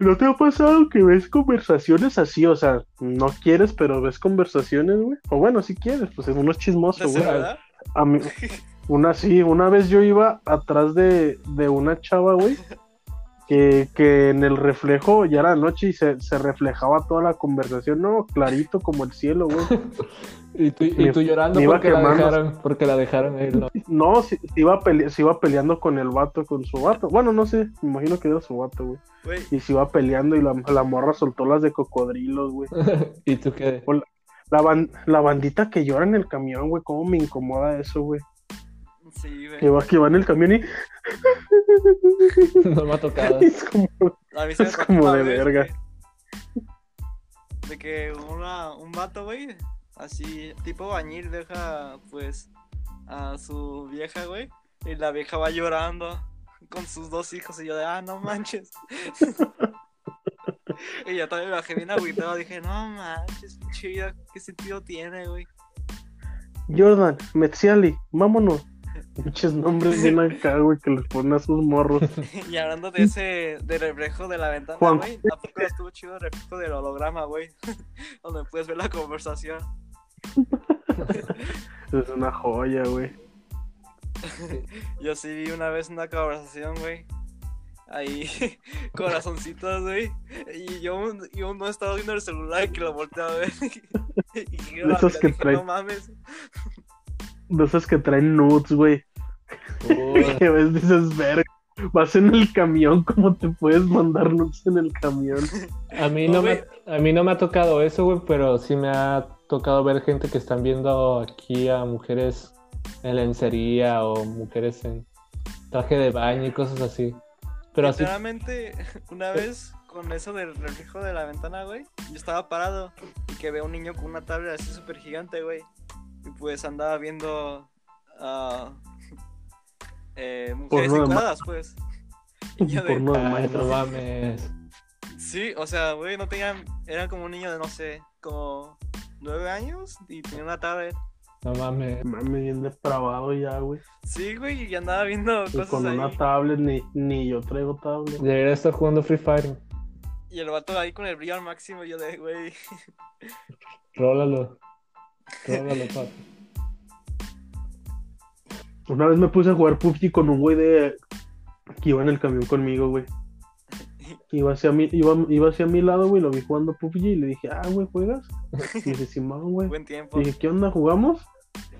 ¿No te ha pasado que ves conversaciones así? O sea, no quieres, pero ves conversaciones, güey. O bueno, si quieres, pues uno es chismoso, ¿De güey. A mí, una sí, una vez yo iba atrás de, de una chava, güey, que, que en el reflejo ya era noche y se, se reflejaba toda la conversación, no, clarito como el cielo, güey. Y tú, y Me- tú llorando porque la quemando. dejaron, porque la dejaron ahí, ¿no? No, se, se iba pele- se iba peleando con el vato, con su vato. Bueno, no sé, me imagino que era su vato, güey. Güey, Y se iba peleando y la, la morra soltó las de cocodrilos, güey. y tú qué. La, ban- la bandita que llora en el camión, güey, cómo me incomoda eso, güey. Sí, güey. Que va, que va en el camión y No me ha tocado. es como, A mí se me Es tocó como una de vez, verga. De que una, un vato, güey, así, tipo bañil, deja, pues, a su vieja, güey. Y la vieja va llorando con sus dos hijos. Y yo de, ah, no manches. y yo también me bajé bien agüitado. Dije, no manches, pinche vida, ¿qué sentido tiene, güey? Jordan, Metziali, vámonos. Muchos nombres bien acá, güey, que les ponen a sus morros. y hablando de ese, del reflejo de la ventana, Juan. güey, ¿a poco estuvo chido el reflejo del holograma, güey? Donde puedes ver la conversación. Es una joya, güey. Yo sí vi una vez una conversación, güey. Ahí, corazoncitos, güey. Y yo, yo no estaba viendo el celular y que lo volteé a ver. y yo De la que dije, traen- no mames. De esas que traen nudes, güey. Que ves, dices, verga. Vas en el camión, ¿cómo te puedes mandar nudes en el camión? a mí No, no me, a mí no me ha tocado eso, güey, pero sí me ha tocado ver gente que están viendo aquí a mujeres en lencería o mujeres en traje de baño y cosas así. Pero así, una vez con eso del reflejo de la ventana, güey, yo estaba parado y que veo un niño con una tablet así súper gigante, güey. Y pues andaba viendo a eh, mujeres encuadradas, pues. Y yo de, no mames. Sí, o sea, güey, no tenían. Era como un niño de, no sé, como nueve años y tenía una tablet. No mames. Mame, bien depravado ya, güey. Sí, güey, y andaba viendo Y cosas con ahí. una tablet, ni, ni yo traigo tablet. Debería estar jugando Free Fire. Y el vato ahí con el brillo al máximo. Y yo de, güey. Rólalo. Papi. Una vez me puse a jugar PUBG con un güey de... que iba en el camión conmigo, güey. Iba hacia mi, iba, iba hacia mi lado, güey, lo vi jugando PUBG y le dije, ah, güey, ¿juegas? Y dice, Simón, güey. Buen tiempo. Dije, ¿qué onda? ¿Jugamos?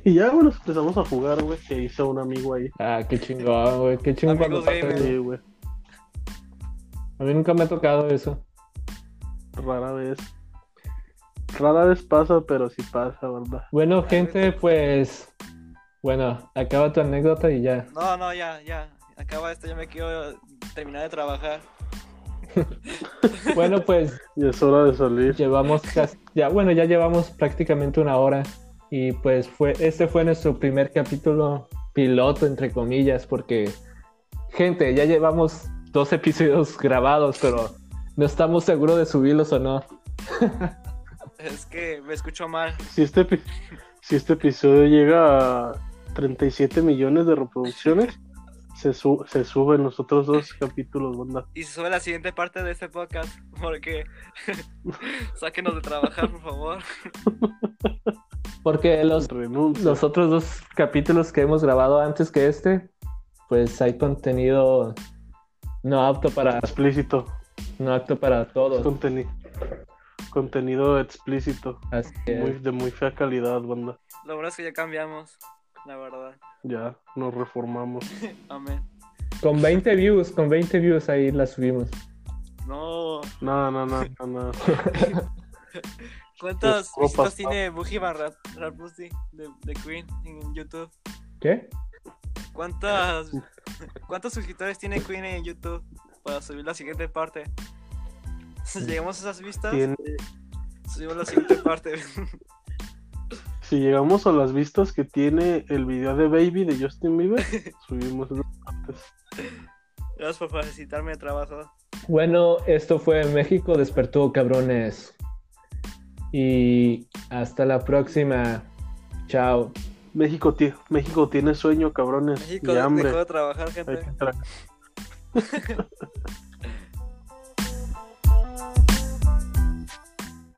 Y ya, güey, nos empezamos a jugar, güey, que hizo un amigo ahí. Ah, qué chingón, güey. Qué chingón Amigos. Sí, güey, A mí nunca me ha tocado eso. rara vez. Rara vez pasa, pero sí pasa, ¿verdad? Bueno, gente, pues. Bueno, acaba tu anécdota y ya. No, no, ya, ya. Acaba esto, yo me quiero terminar de trabajar. Bueno, pues Y es hora de salir. llevamos casi, ya, bueno, ya llevamos prácticamente una hora y pues fue, este fue nuestro primer capítulo piloto, entre comillas, porque, gente, ya llevamos dos episodios grabados, pero no estamos seguros de subirlos o no. Es que me escucho mal. Si este, si este episodio llega a 37 millones de reproducciones, se, su- se suben los otros dos capítulos, banda. Y se sube la siguiente parte de este podcast. Porque sáquenos de trabajar, por favor. Porque los, Renuncia. los otros dos capítulos que hemos grabado antes que este, pues hay contenido no apto para, Explícito. no apto para todos. Conteni- contenido explícito. Así Muy, de muy fea calidad, banda. Lo bueno es que ya cambiamos. La verdad. Ya, nos reformamos. Amén. Con 20 views, con 20 views ahí la subimos. No. No, no, no, no, no. ¿Cuántas Pues, visitas tiene Boogeyman Rap, Rapusti de, de Queen en YouTube? ¿Qué? ¿Cuántas, ¿Cuántos suscriptores tiene Queen en YouTube para subir la siguiente parte? Si llegamos a esas vistas, Tiene- subimos la siguiente parte. Si llegamos a las vistas que tiene el video de Baby de Justin Bieber, subimos esas partes. Gracias por facilitarme el trabajo. Bueno, esto fue México despertó, cabrones. Y hasta la próxima. Chao. México, ti- México tiene sueño, cabrones. México y hambre. dejó de trabajar, Hay gente. que tra-